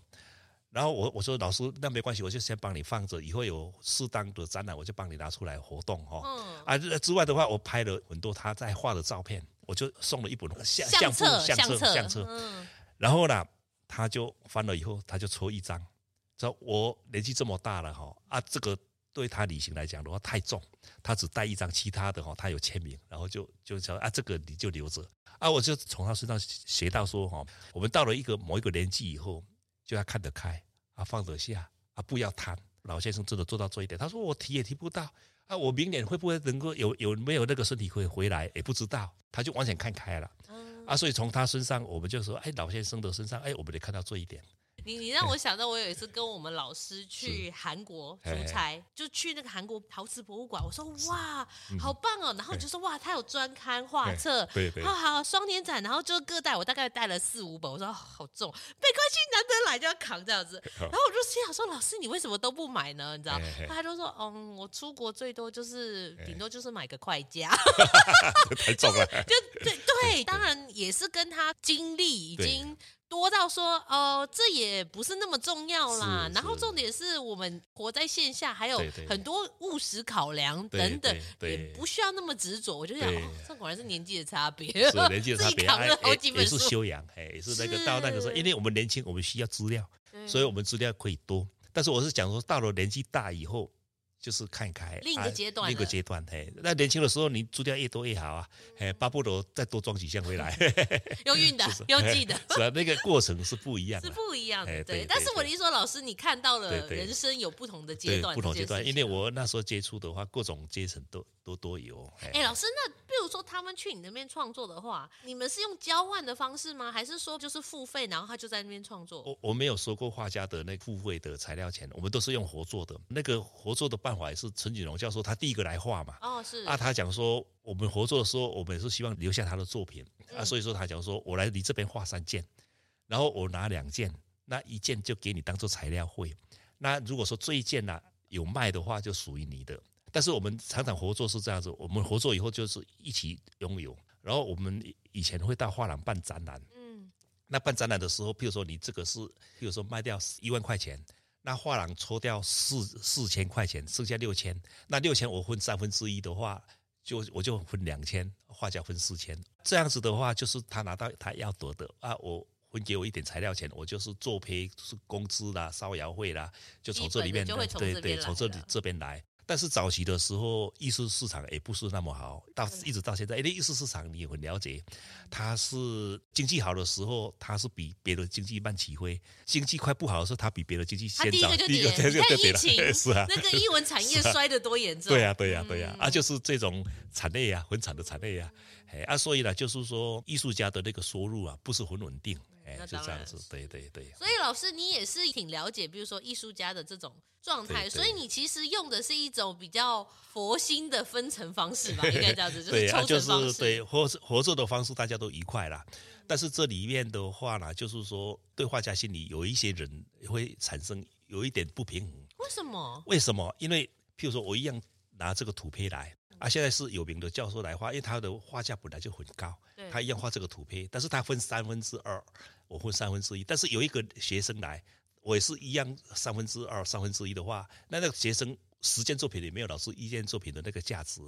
然后我我说：“老师，那没关系，我就先帮你放着，以后有适当的展览，我就帮你拿出来活动。”哈，啊之外的话，我拍了很多他在画的照片，我就送了一本相相册相册相册。然后呢，他就翻了以后，他就抽一张。说我年纪这么大了哈啊，这个对他旅行来讲的话太重，他只带一张，其他的哈他有签名，然后就就说啊，这个你就留着啊，我就从他身上学到说哈，我们到了一个某一个年纪以后，就要看得开啊，放得下啊，不要贪。老先生真的做到这一点，他说我提也提不到啊，我明年会不会能够有有没有那个身体会回来也不知道，他就完全看开了啊，所以从他身上我们就说，哎，老先生的身上，哎，我们得看到这一点。你你让我想到，我有一次跟我们老师去韩国出差，就去那个韩国陶瓷博物馆。我说哇，好棒哦！然后就说哇，他有专刊画册，对对，好好双年展，然后就各带，我大概带了四五本。我说好重，没关系，难得来就要扛这样子。然后我就心想说，老师你为什么都不买呢？你知道？他就说嗯，我出国最多就是顶多就是买个快家，太重了。就对对，当然也是跟他经历已经。多到说哦、呃，这也不是那么重要啦。然后重点是我们活在线下，还有很多务实考量等等，也不需要那么执着。我就想，哦，这果然是年纪的差别，是年纪的 差别。扛了好几本书，也是修养，哎，也是那个到那个时候，因为我们年轻，我们需要资料，所以我们资料可以多。但是我是讲说，到了年纪大以后。就是看开，另一个阶段、啊，另一个阶段，嘿，那年轻的时候你租掉越多越好啊，嘿，巴不得再多装几箱回来，用运的，用寄的，是啊，那个过程是不一样的，是不一样的，对。但是我的意思说，老师，你看到了人生有不同的阶段，不同阶段，因为我那时候接触的话，各种阶层都都都有。哎、欸，老师，那比如说他们去你那边创作的话，你们是用交换的方式吗？还是说就是付费，然后他就在那边创作？我我没有收过画家的那付费的材料钱，我们都是用合作的，那个合作的办法也是陈景荣教授他第一个来画嘛。哦，是啊，他讲说我们合作的时候，我们也是希望留下他的作品、嗯、啊，所以说他讲说我来你这边画三件，然后我拿两件，那一件就给你当做材料费。那如果说这一件呢、啊、有卖的话，就属于你的。但是我们常常合作是这样子，我们合作以后就是一起拥有。然后我们以前会到画廊办展览，嗯，那办展览的时候，譬如说你这个是，譬如说卖掉一万块钱。那画廊抽掉四四千块钱，剩下六千。那六千我分三分之一的话，就我就分两千，画家分四千。这样子的话，就是他拿到他要得的啊，我分给我一点材料钱，我就是作坯是工资啦、烧窑费啦，就从这里面对对，从这里这边来。但是早期的时候，艺术市场也不是那么好，到一直到现在，因为艺术市场你也很了解，它是经济好的时候，它是比别的经济慢起飞；经济快不好的时候，它比别的经济先涨。第一个就跌，你看 疫情是啊，那个艺文产业摔得多严重。对呀，对呀，对呀，啊，就是这种产业呀，很惨的产业呀，哎啊，所以呢，就是说艺术家的那个收入啊，不是很稳定。那就这样子，对对对。所以老师，你也是挺了解，比如说艺术家的这种状态，所以你其实用的是一种比较佛心的分层方式吧？应该这样子，就是抽成方式。对，合合作的方式，大家都愉快啦。但是这里面的话呢，就是说对画家心里有一些人会产生有一点不平衡。为什么？为什么？因为譬如说我一样拿这个土坯来。啊，现在是有名的教授来画，因为他的画价本来就很高，他一样画这个图片，但是他分三分之二，我分三分之一。但是有一个学生来，我也是一样三分之二、三分之一的话，那那个学生十件作品里没有老师一件作品的那个价值。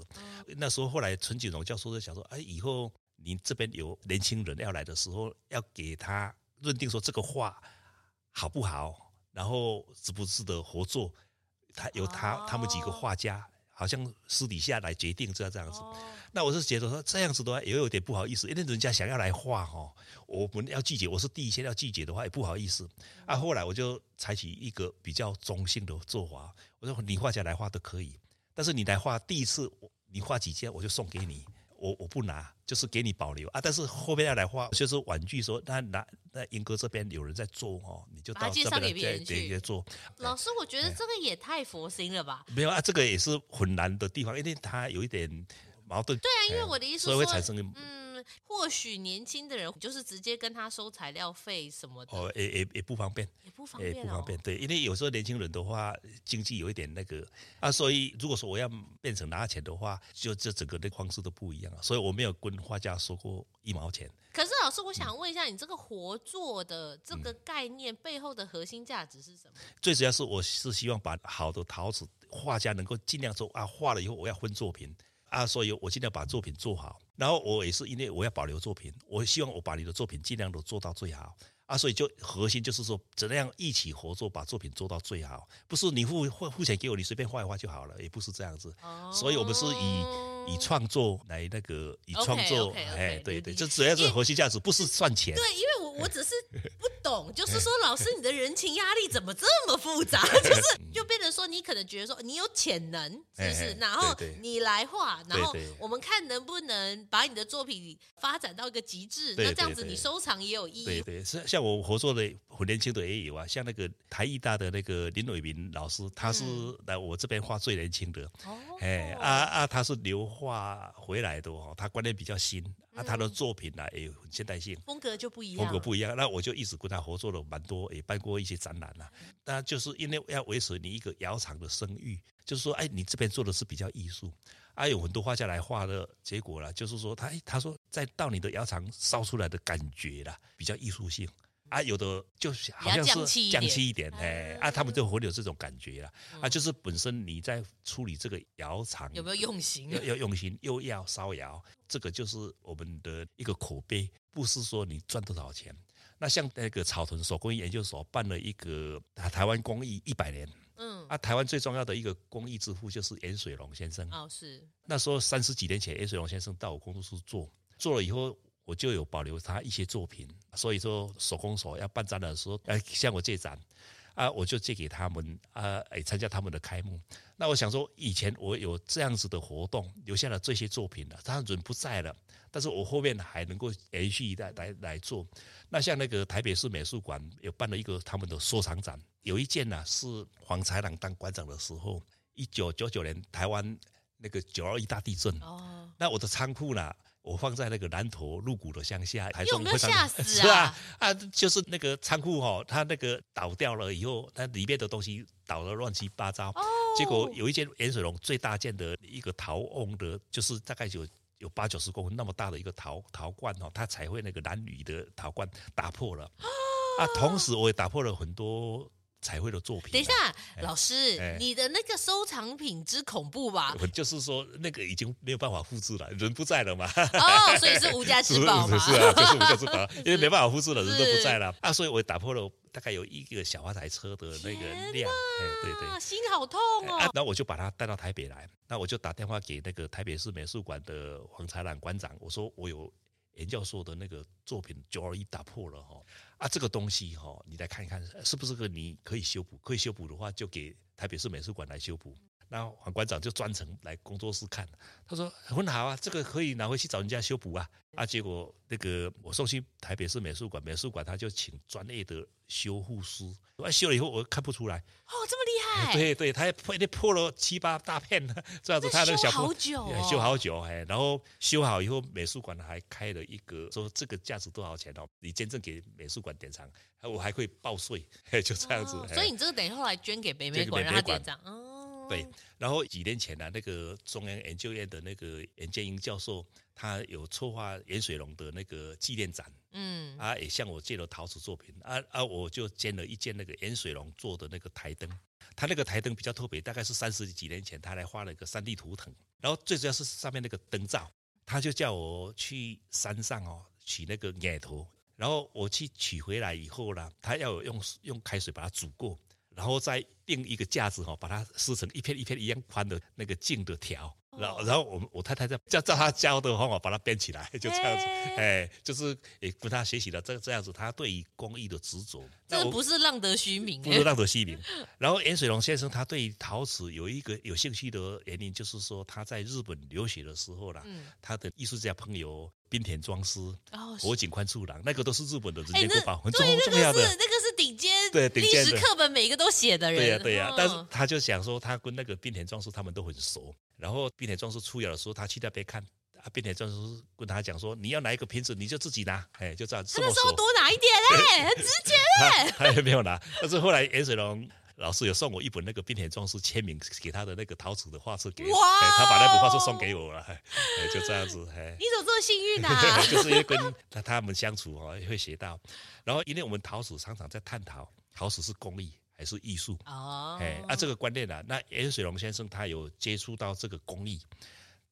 那时候后来陈景荣教授就想说，哎，以后你这边有年轻人要来的时候，要给他认定说这个画好不好，然后值不值得合作，他有他他们几个画家。好像私底下来决定这样这样子，那我是觉得说这样子的话也有点不好意思，因为人家想要来画哈，我们要拒绝，我是第一先要拒绝的话也不好意思。啊，后来我就采取一个比较中性的做法，我说你画家来画都可以，但是你来画第一次，你画几件我就送给你，我我不拿，就是给你保留啊。但是后面要来画，就是婉拒说，那那那英哥这边有人在做哦，你就到这边来对对做。老师，我觉得这个也太佛心了吧？没有啊，这个也是很难的地方，因为它有一点矛盾。对啊，因为我的意思说，所以会产生嗯。或许年轻的人就是直接跟他收材料费什么的，哦，也也也不方便，也不方便，也不方便，对，因为有时候年轻人的话，经济有一点那个啊，所以如果说我要变成拿钱的话，就这整个的方式都不一样了，所以我没有跟画家说过一毛钱。可是老师，我想问一下，你这个活做的这个概念背后的核心价值是什么？嗯，最主要是我是希望把好的陶瓷画家能够尽量做啊，画了以后我要分作品。啊，所以我尽量把作品做好，然后我也是因为我要保留作品，我希望我把你的作品尽量都做到最好。啊，所以就核心就是说，怎样一起合作把作品做到最好，不是你付付付钱给我，你随便画一画就好了，也不是这样子。哦、所以我们是以以创作来那个以创作，哎，对对，这主要是核心价值，不是赚钱。对，因为我我只是不懂，就是说 老师你的人情压力怎么这么复杂？就是 就变成说你可能觉得说你有潜能，是不是？然后你来画，然后我们看能不能把你的作品发展到一个极致，那这样子你收藏也有意义。对对，是像。我合作的很年轻的也有啊，像那个台艺大的那个林伟民老师，他是来我这边画最年轻的，哎、嗯、啊啊，他是留画回来的哦，他观念比较新，啊，他的作品呢也有很现代性，风格就不一样，风格不一样。那我就一直跟他合作了蛮多，也办过一些展览了。那就是因为要维持你一个窑厂的声誉，就是说，哎，你这边做的是比较艺术。还、啊、有很多画家来画的结果了，就是说他他说在到你的窑厂烧出来的感觉啦，比较艺术性。啊，有的就好像是降气一点，哎，啊，他们就会有这种感觉了，啊，就是本身你在处理这个窑厂有没有用心？要要用心，又要烧窑，这个就是我们的一个口碑，不是说你赚多少钱。那像那个草屯手工艺研究所办了一个台湾工艺一百年，嗯，啊，台湾最重要的一个工艺之父就是严水龙先生，哦，是那时候三十几年前，严水龙先生到我工作室做，做了以后。我就有保留他一些作品，所以说手工所要办展览的时候，哎，向我借展，啊，我就借给他们，啊，哎，参加他们的开幕。那我想说，以前我有这样子的活动，留下了这些作品了，他人不在了，但是我后面还能够延续来来来做。那像那个台北市美术馆有办了一个他们的收藏展，有一件呢、啊、是黄才朗当馆长的时候，一九九九年台湾那个九二一大地震，哦，那我的仓库呢？我放在那个南投鹿谷的乡下，台中有吓死啊！是啊，啊，就是那个仓库哈，它那个倒掉了以后，它里面的东西倒得乱七八糟。哦。结果有一件盐水龙最大件的一个陶瓮的，就是大概有有八九十公分那么大的一个陶陶罐哦，它才会那个蓝铝的陶罐打破了。哦。啊，同时我也打破了很多。彩绘的作品。等一下，老师，你的那个收藏品之恐怖吧？我就是说，那个已经没有办法复制了，人不在了嘛。哦，所以是无价之宝嘛。是啊，就是无价之宝，因为没办法复制了，人都不在了啊，所以我打破了大概有一个小花台车的那个量。对对，心好痛哦。那我就把它带到台北来，那我就打电话给那个台北市美术馆的黄才朗馆长，我说我有。严教授的那个作品九二一打破了哈啊，这个东西哈，你来看一看是不是个你可以修补？可以修补的话，就给台北市美术馆来修补。那黄馆长就专程来工作室看，他说很好啊，这个可以拿回去找人家修补啊。啊，结果那个我送去台北市美术馆，美术馆他就请专业的修护师，啊，修了以后我看不出来。哦，这么厉害？对对，他破那破了七八大片，这样子他那个小修好久，哦，修好久哎，然后修好以后，美术馆还开了一个说这个价值多少钱哦，你捐赠给美术馆典藏，我还会报税，就这样子。哦，所以你这个等于后来捐给北美馆让他典藏。对，然后几年前呢、啊，那个中央研究院的那个严建英教授，他有策划颜水龙的那个纪念展，嗯，啊，也向我借了陶瓷作品，啊啊，我就捐了一件那个颜水龙做的那个台灯，他那个台灯比较特别，大概是三十几年前他来画了一个三 D 图腾，然后最主要是上面那个灯罩，他就叫我去山上哦取那个眼头，然后我去取回来以后呢，他要用用开水把它煮过。然后再定一个架子哈，把它撕成一片一片一样宽的那个净的条，然后，然后我我太太在照照他教的方法把它编起来，就这样子，哎，就是也跟他学习了这这样子，他对于工艺的执着，这不是浪得虚名，不是浪得虚名。然后严水龙先生他对于陶瓷有一个有兴趣的原因，就是说他在日本留学的时候啦，他的艺术家朋友滨田庄司、火井宽次郎，那个都是日本的人间国宝，很重重要的，那个是顶尖，对历史课本每一个都写的人，对呀对呀。但是他就想说，他跟那个滨田庄司他们都很熟。然后滨田庄司出窑的时候，他去那边看，啊，滨田庄司跟他讲说：“你要哪一个瓶子，你就自己拿，哎，就这样。”他那时候多拿一点嘞，很直接嘞。他也没有拿，但是后来颜水龙老师有送我一本那个滨田庄司签名给他的那个陶瓷的画册给我，哇他把那本画册送给我了，哎，就这样子，哎。你怎么这么幸运呢？啊？就是因为跟他他们相处哦，会学到。然后因为我们陶瓷常常在探讨，陶瓷是工艺。还是艺术哦，哎，啊，这个观念呢、啊，那颜水龙先生他有接触到这个工艺，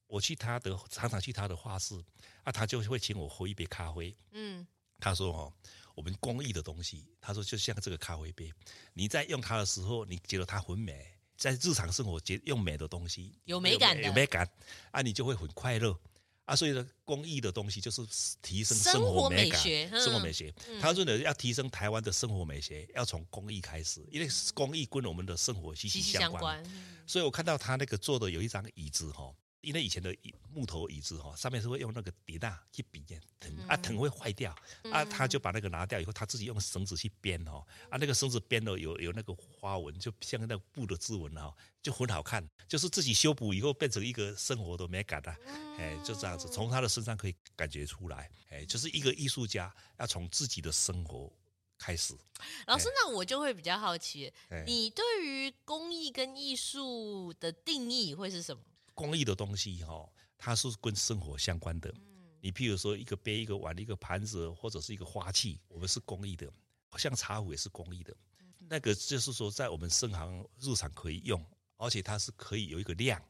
我去他的常常去他的画室，啊，他就会请我喝一杯咖啡，嗯，他说哦，我们工艺的东西，他说就像这个咖啡杯，你在用它的时候，你觉得它很美，在日常生活觉用美的东西有美感有美感，啊，你就会很快乐。啊，所以呢，工艺的东西就是提升生活美感，生活美学。他说呢要提升台湾的生活美学，要从工艺开始，因为工艺跟我们的生活息息相关。所以我看到他那个做的有一张椅子哈。因为以前的木头椅子哈，上面是会用那个铁打去编藤啊，藤会坏掉啊，他就把那个拿掉以后，他自己用绳子去编哦啊，那个绳子编了有有那个花纹，就像那个布的织纹哈，就很好看，就是自己修补以后变成一个生活的美感的，哎，就这样子，从他的身上可以感觉出来，哎，就是一个艺术家要从自己的生活开始。老师，那我就会比较好奇，你对于工艺跟艺术的定义会是什么？工艺的东西哈，它是跟生活相关的。你譬如说一个杯、一个碗、一个盘子，或者是一个花器，我们是工艺的。像茶壶也是工艺的，那个就是说在我们生行日常可以用，而且它是可以有一个量，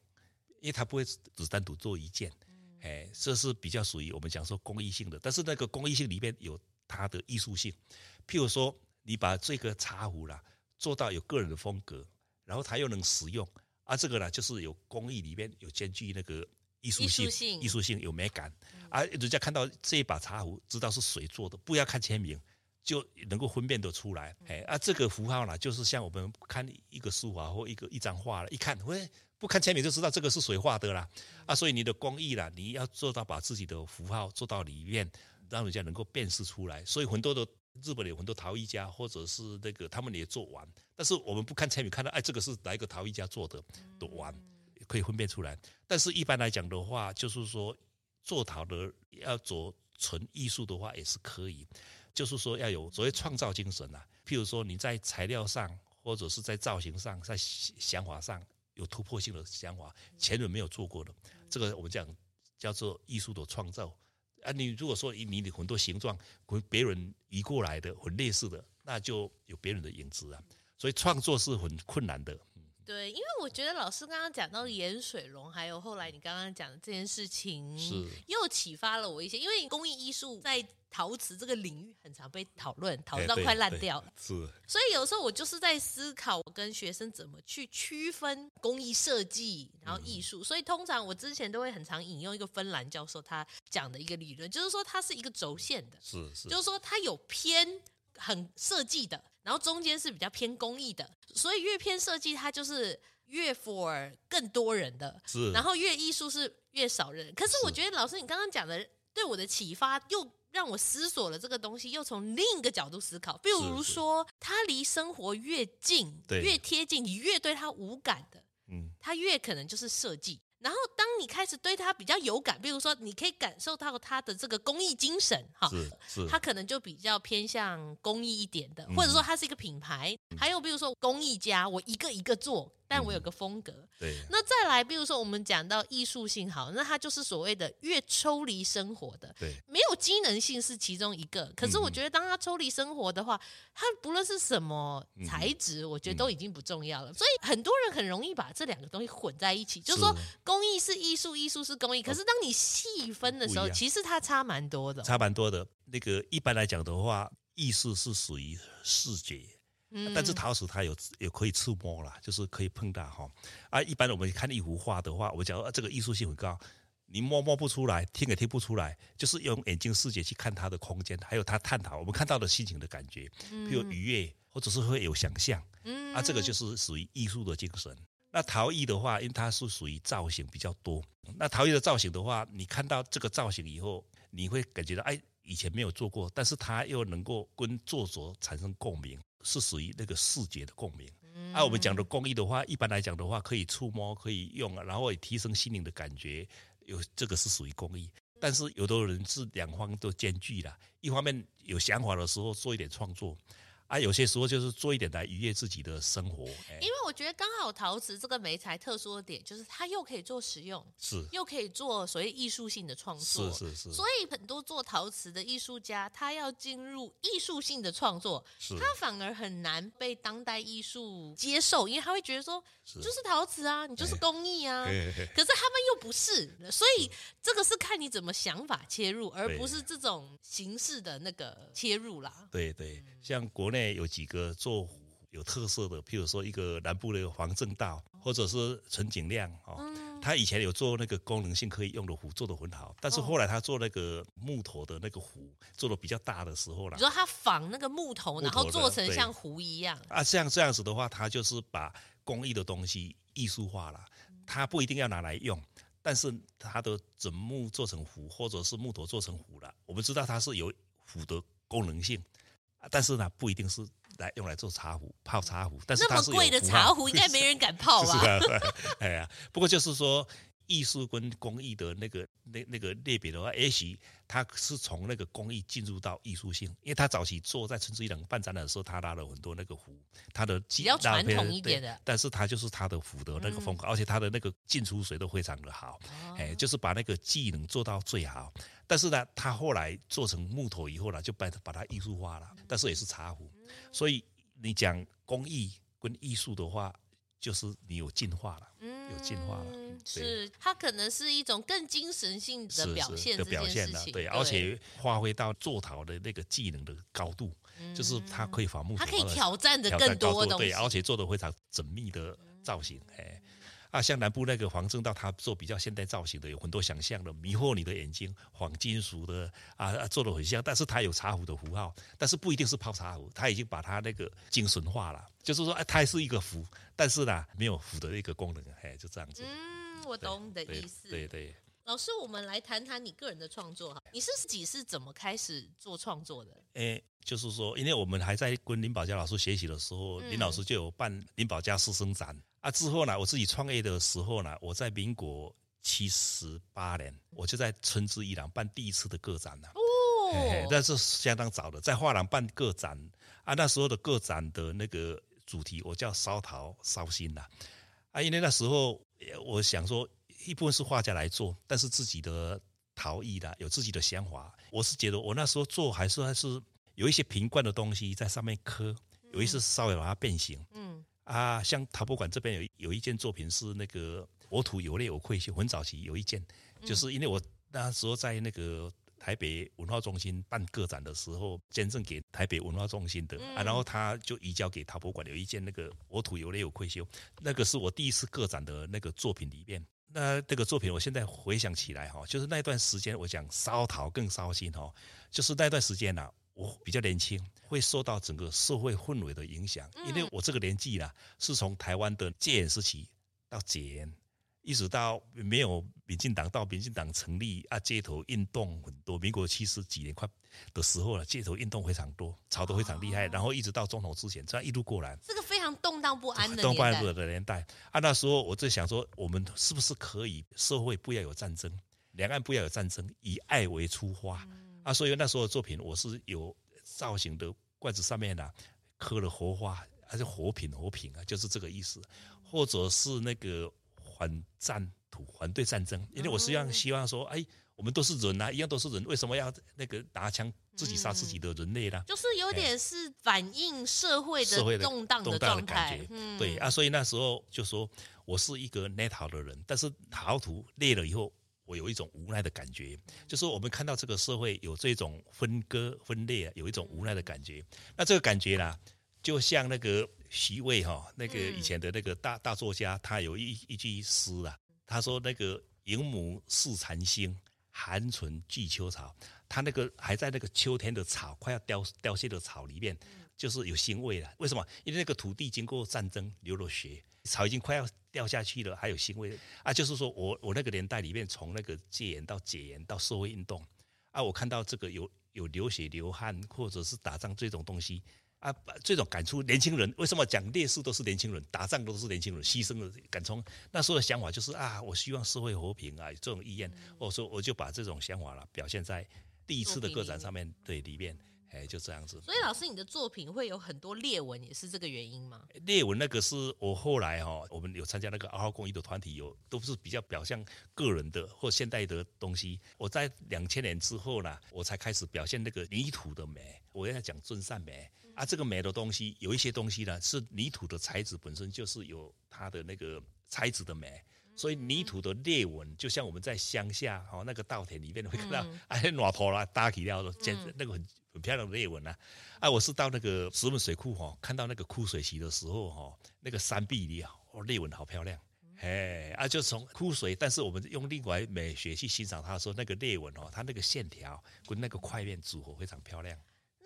因为它不会只单独做一件。哎，这是比较属于我们讲说公益性的。但是那个公益性里面有它的艺术性。譬如说，你把这个茶壶啦做到有个人的风格，然后它又能实用。啊，这个呢，就是有工艺里面有兼具那个艺术性，艺术性，艺术性有美感。啊，人家看到这一把茶壶，知道是谁做的，不要看签名，就能够分辨得出来。哎，啊，这个符号呢，就是像我们看一个书法或一个一张画了，一看，喂，不看签名就知道这个是谁画的啦。啊，所以你的工艺啦，你要做到把自己的符号做到里面，让人家能够辨识出来。所以很多的。日本有很多陶艺家，或者是那个他们也做碗，但是我们不看签名，看到哎，这个是哪一个陶艺家做的的碗，可以分辨出来。但是一般来讲的话，就是说做陶的要做纯艺术的话也是可以，就是说要有所谓创造精神呐、啊。譬如说你在材料上，或者是在造型上，在想法上有突破性的想法，前人没有做过的，这个我们讲叫做艺术的创造。啊，你如果说你的很多形状跟别人移过来的很类似的，那就有别人的影子啊。所以创作是很困难的。对，因为我觉得老师刚刚讲到盐水龙，还有后来你刚刚讲的这件事情，是又启发了我一些。因为工艺艺术在陶瓷这个领域很常被讨论，讨论到快烂掉。是，所以有时候我就是在思考，我跟学生怎么去区分工艺设计，然后艺术。嗯、所以通常我之前都会很常引用一个芬兰教授他讲的一个理论，就是说它是一个轴线的，是是，就是说它有偏很设计的。然后中间是比较偏工艺的，所以越偏设计，它就是越 for 更多人的，是。然后越艺术是越少人。可是我觉得老师你刚刚讲的对我的启发，又让我思索了这个东西，又从另一个角度思考。比如说，它离生活越近，越贴近，你越对它无感的，嗯，它越可能就是设计。然后，当你开始对他比较有感，比如说，你可以感受到他的这个工艺精神，哈，是，他可能就比较偏向工艺一点的，或者说他是一个品牌。还有，比如说工艺家，我一个一个做。但我有个风格，嗯、对。那再来，比如说我们讲到艺术性好，那它就是所谓的越抽离生活的，对。没有机能性是其中一个，可是我觉得当它抽离生活的话，它不论是什么材质，我觉得都已经不重要了。所以很多人很容易把这两个东西混在一起，就是说工艺是艺术，艺术是工艺。可是当你细分的时候，其实它差蛮多的，差蛮多的。那个一般来讲的话，艺术是属于视觉。嗯，但是陶瓷它有有可以触摸啦，就是可以碰到哈。啊，一般我们看一幅画的话，我讲、啊、这个艺术性很高，你摸摸不出来，听也听不出来，就是用眼睛视觉去看它的空间，还有它探讨我们看到的心情的感觉，譬如愉悦，或者是会有想象，嗯，啊，这个就是属于艺术的精神。那陶艺的话，因为它是属于造型比较多，那陶艺的造型的话，你看到这个造型以后，你会感觉到哎。以前没有做过，但是它又能够跟作者产生共鸣，是属于那个视觉的共鸣。啊，我们讲的工艺的话，一般来讲的话，可以触摸，可以用，然后也提升心灵的感觉，有这个是属于工艺。但是有的人是两方都兼具了，一方面有想法的时候做一点创作。啊，有些时候就是做一点来愉悦自己的生活。因为我觉得刚好陶瓷这个媒材特殊的点，就是它又可以做实用，是又可以做所谓艺术性的创作，是是是。所以很多做陶瓷的艺术家，他要进入艺术性的创作，他反而很难被当代艺术接受，因为他会觉得说，就是陶瓷啊，你就是工艺啊。可是他们又不是，所以这个是看你怎么想法切入，而不是这种形式的那个切入啦。对对，像国内。有几个做有特色的，譬如说一个南部的黄正道，或者是陈景亮哦，他以前有做那个功能性可以用的壶，做得很好。但是后来他做那个木头的那个壶，做的比较大的时候了。你说他仿那个木头，然后做成像壶一样啊？像这样子的话，他就是把工艺的东西艺术化了。他不一定要拿来用，但是他的整木做成壶，或者是木头做成壶了。我们知道它是有壶的功能性。但是呢，不一定是来用来做茶壶、泡茶壶。但是那么贵的茶壶，应该没人敢泡 吧？哎呀，不过就是说，艺术跟工艺的那个那那个类别的话，也许他是从那个工艺进入到艺术性，因为他早期做在春之艺廊办展览的时候，他拉了很多那个壶，他的比较传统一点的，但是他就是他的壶的那个风格，嗯、而且他的那个进出水都非常的好，哎、哦，就是把那个技能做到最好。但是呢，他后来做成木头以后呢，就把把它艺术化了。但是也是茶壶，所以你讲工艺跟艺术的话，就是你有进化了，有进化了。是它可能是一种更精神性的表现的表现了，对，而且发挥到做陶的那个技能的高度，就是它可以伐木头，它可以挑战的更多东西，对，而且做的非常缜密的造型，哎。啊，像南部那个黄正道，他做比较现代造型的，有很多想象的，迷惑你的眼睛，仿金属的啊，做的很像。但是他有茶壶的符号，但是不一定是泡茶壶，他已经把它那个精神化了，就是说，哎，它是一个壶，但是呢，没有壶的一个功能，哎，就这样子。嗯，我懂你的意思。对对，对。老师，我们来谈谈你个人的创作哈，你是自己是怎么开始做创作的？哎，就是说，因为我们还在跟林宝嘉老师学习的时候，嗯、林老师就有办林宝嘉师生展。啊，之后呢，我自己创业的时候呢，我在民国七十八年，我就在春之艺廊办第一次的个展了。哦，那是相当早的，在画廊办个展啊。那时候的个展的那个主题，我叫烧陶烧心呐。啊，因为那时候我想说，一部分是画家来做，但是自己的陶艺的有自己的想法。我是觉得我那时候做还是还是有一些瓶罐的东西在上面刻，有一次稍微把它变形。嗯。啊，像陶博馆这边有有一件作品是那个我土有泪有愧疚，很早期有一件，就是因为我那时候在那个台北文化中心办个展的时候，捐赠给台北文化中心的啊，然后他就移交给陶博馆有一件那个我土有泪有愧疚，那个是我第一次个展的那个作品里面，那这个作品我现在回想起来哈，就是那段时间我讲烧陶更烧心哈，就是那段时间呐。我比较年轻，会受到整个社会氛围的影响，因为我这个年纪啦，是从台湾的戒严时期到解严，一直到没有民进党到民进党成立啊，街头运动很多，民国七十几年快的时候了，街头运动非常多，吵得非常厉害，然后一直到总统之前，这样一路过来，这个非常动荡不安的动荡不安的年代。啊，那时候我在想说，我们是不是可以社会不要有战争，两岸不要有战争，以爱为出发。啊，所以那时候的作品我是有造型的罐子上面呢、啊，刻了活花，还是活品活品啊，就是这个意思，或者是那个反战土，反对战争，因为我实际上希望说，哎，我们都是人啊，一样都是人，为什么要那个拿枪自己杀自己的人类呢？就是有点是反映社会的动荡的状态，嗯、对啊，所以那时候就说我是一个捏陶的人，但是陶土裂了以后。我有一种无奈的感觉，就是我们看到这个社会有这种分割分裂，有一种无奈的感觉。那这个感觉啦，就像那个徐渭哈，那个以前的那个大大作家，他有一一句诗啊，他说那个迎母似残星，寒存寄秋草。他那个还在那个秋天的草快要凋凋谢的草里面，就是有腥味了。为什么？因为那个土地经过战争流了血，草已经快要掉下去了，还有腥味啊。就是说我我那个年代里面，从那个戒严到解严到社会运动啊，我看到这个有有流血流汗或者是打仗这种东西。啊，这种感触，年轻人为什么讲烈士都是年轻人，打仗都是年轻人，牺牲的感冲。那时候的想法就是啊，我希望社会和平啊，这种意愿。我说我就把这种想法了表现在第一次的个展上面，对里面，哎，就这样子。所以老师，你的作品会有很多裂纹，也是这个原因吗？裂纹那个是我后来哈，我们有参加那个二号公益的团体，有都是比较表现个人的或现代的东西。我在两千年之后呢，我才开始表现那个泥土的美。我要讲尊善美。啊，这个美的东西有一些东西呢，是泥土的材质本身就是有它的那个材质的美，所以泥土的裂纹，就像我们在乡下哦那个稻田里面会看到，哎，暖坡啦，搭起料简直那个很很漂亮的裂纹啊。啊，我是到那个石门水库哈，看到那个枯水期的时候哈，那个山壁里啊哦，裂纹好漂亮，哎，啊，就从枯水，但是我们用另外美学去欣赏它的时候，那个裂纹哦，它那个线条跟那个块面组合非常漂亮。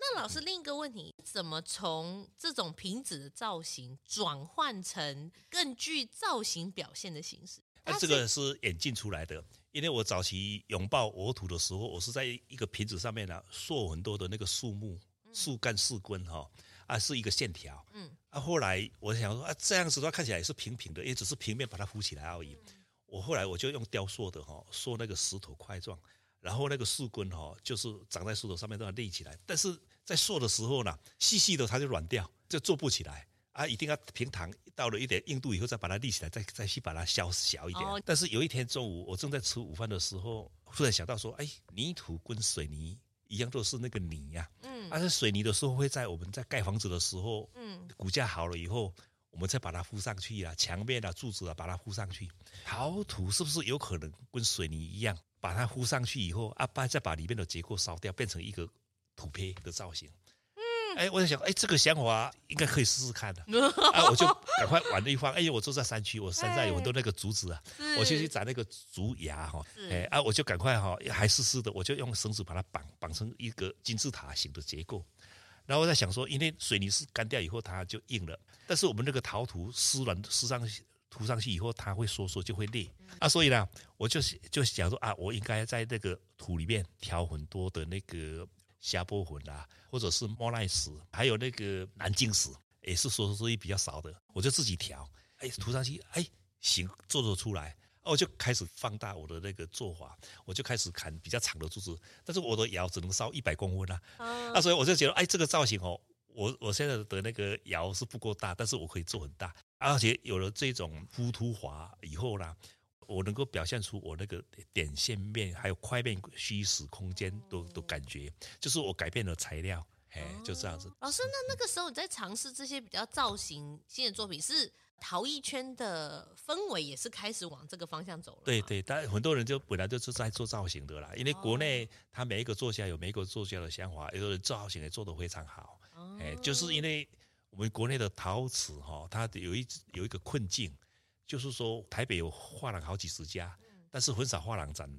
那老师，另一个问题，怎么从这种瓶子的造型转换成更具造型表现的形式？那这个是演进出来的。因为我早期拥抱我土的时候，我是在一个瓶子上面呢，塑很多的那个树木、树干、树根哈，啊，是一个线条。嗯。啊，后来我想说啊，这样子的话看起来也是平平的，也只是平面把它浮起来而已。我后来我就用雕塑的哈，塑那个石头块状，然后那个树根哈，就是长在石头上面都要立起来，但是。在做的时候呢，细细的它就软掉，就做不起来啊！一定要平躺，到了一点硬度以后再把它立起来，再再去把它削小一点。哦、但是有一天中午，我正在吃午饭的时候，突然想到说：“哎，泥土跟水泥一样，都是那个泥呀、啊。嗯，而、啊、且水泥的时候会在我们在盖房子的时候，嗯，骨架好了以后，我们再把它铺上去啊，墙面啊、柱子啊，把它铺上去。陶土是不是有可能跟水泥一样，把它铺上去以后，啊，再把里面的结构烧掉，变成一个？”土坯的造型，嗯，哎，我在想，哎，这个想法应该可以试试看的，啊，我就 赶快玩了一番，哎，我住在山区，我山上有很多那个竹子啊，我就去找那个竹芽哈，哎，啊，我就赶快哈，还湿湿的，我就用绳子把它绑绑成一个金字塔形的结构，然后我在想说，因为水泥是干掉以后它就硬了，但是我们那个陶土湿软湿上涂上去以后，它会缩缩就会裂，啊，所以呢，我就就想说啊，我应该在那个土里面调很多的那个。虾波粉啊，或者是莫奈石，还有那个南京石，也是说说比较少的，我就自己调，哎，涂上去，哎，行，做得出来，我就开始放大我的那个做法，我就开始砍比较长的柱子，但是我的窑只能烧一百公分啊，啊，所以我就觉得，哎，这个造型哦，我我现在的那个窑是不够大，但是我可以做很大，而且有了这种浮凸法以后呢。我能够表现出我那个点线面，还有块面虚实空间都都感觉，就是我改变了材料，哎，就这样子。老师，那那个时候你在尝试这些比较造型新的作品，是陶艺圈的氛围也是开始往这个方向走了？对对，但很多人就本来就是在做造型的啦，因为国内他每一个作家有每一个作家的想法，有的人造型也做得非常好，哎，就是因为我们国内的陶瓷哈，它有一有一个困境。就是说，台北有画廊好几十家，但是很少画廊展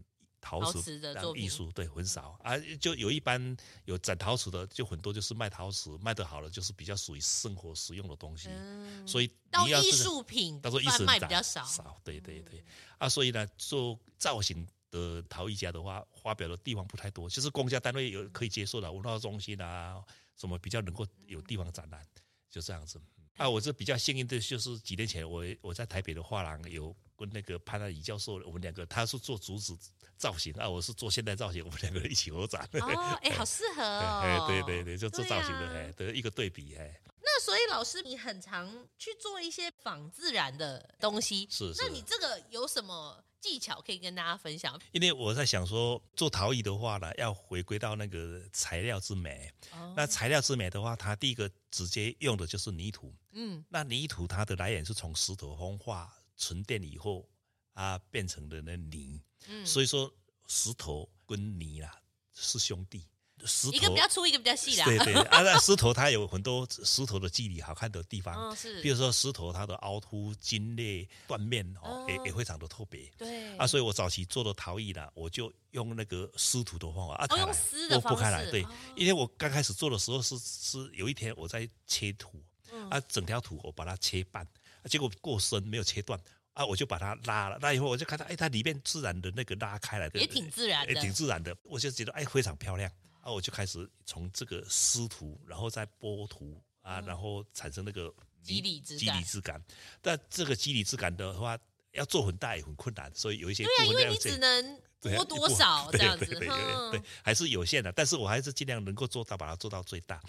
陶瓷的艺术，对，很少啊。就有一般有展陶瓷的，就很多就是卖陶瓷，卖得好的就是比较属于生活实用的东西。嗯、所以你要艺术品，到时候艺术卖比较少，少，对对对。啊，所以呢，做造型的陶艺家的话，发表的地方不太多，就是公家单位有可以接受的文化中心啊，什么比较能够有地方展览，就这样子。啊，我这比较幸运的就是几年前我我在台北的画廊有跟那个潘安仪教授，我们两个他是做竹子造型啊，我是做现代造型，我们两个人一起合展。哦，哎，好适合哦。哎，对对对，就做造型的，哎，的一个对比，哎。那所以老师，你很常去做一些仿自然的东西，是。那你这个有什么技巧可以跟大家分享？因为我在想说，做陶艺的话呢，要回归到那个材料之美。哦。那材料之美的话，它第一个直接用的就是泥土。嗯。那泥土它的来源是从石头风化沉淀以后啊变成的那泥。嗯。所以说石头跟泥啊是兄弟。石头一个比较粗，一个比较细啦。对对，啊，那石头它有很多石头的肌理好看的地方，嗯，是。比如说石头它的凹凸、筋裂、断面哦，也也非常的特别。对。啊，所以我早期做的陶艺呢，我就用那个撕土的方法啊，哦，用撕的方式。剥开来，对，因为我刚开始做的时候是是有一天我在切土，啊，整条土我把它切半，结果过深没有切断。啊，我就把它拉了，那以后我就看到，哎，它里面自然的那个拉开来的，也挺自然的，也挺自然的，我就觉得哎非常漂亮。啊，我就开始从这个撕土，然后再剥图啊，然后产生那个肌理质肌理质感。但这个肌理质感的话，要做很大也很困难，所以有一些对啊，因为你只能 剥多少这样子，对对对，还是有限的。但是我还是尽量能够做到，把它做到最大。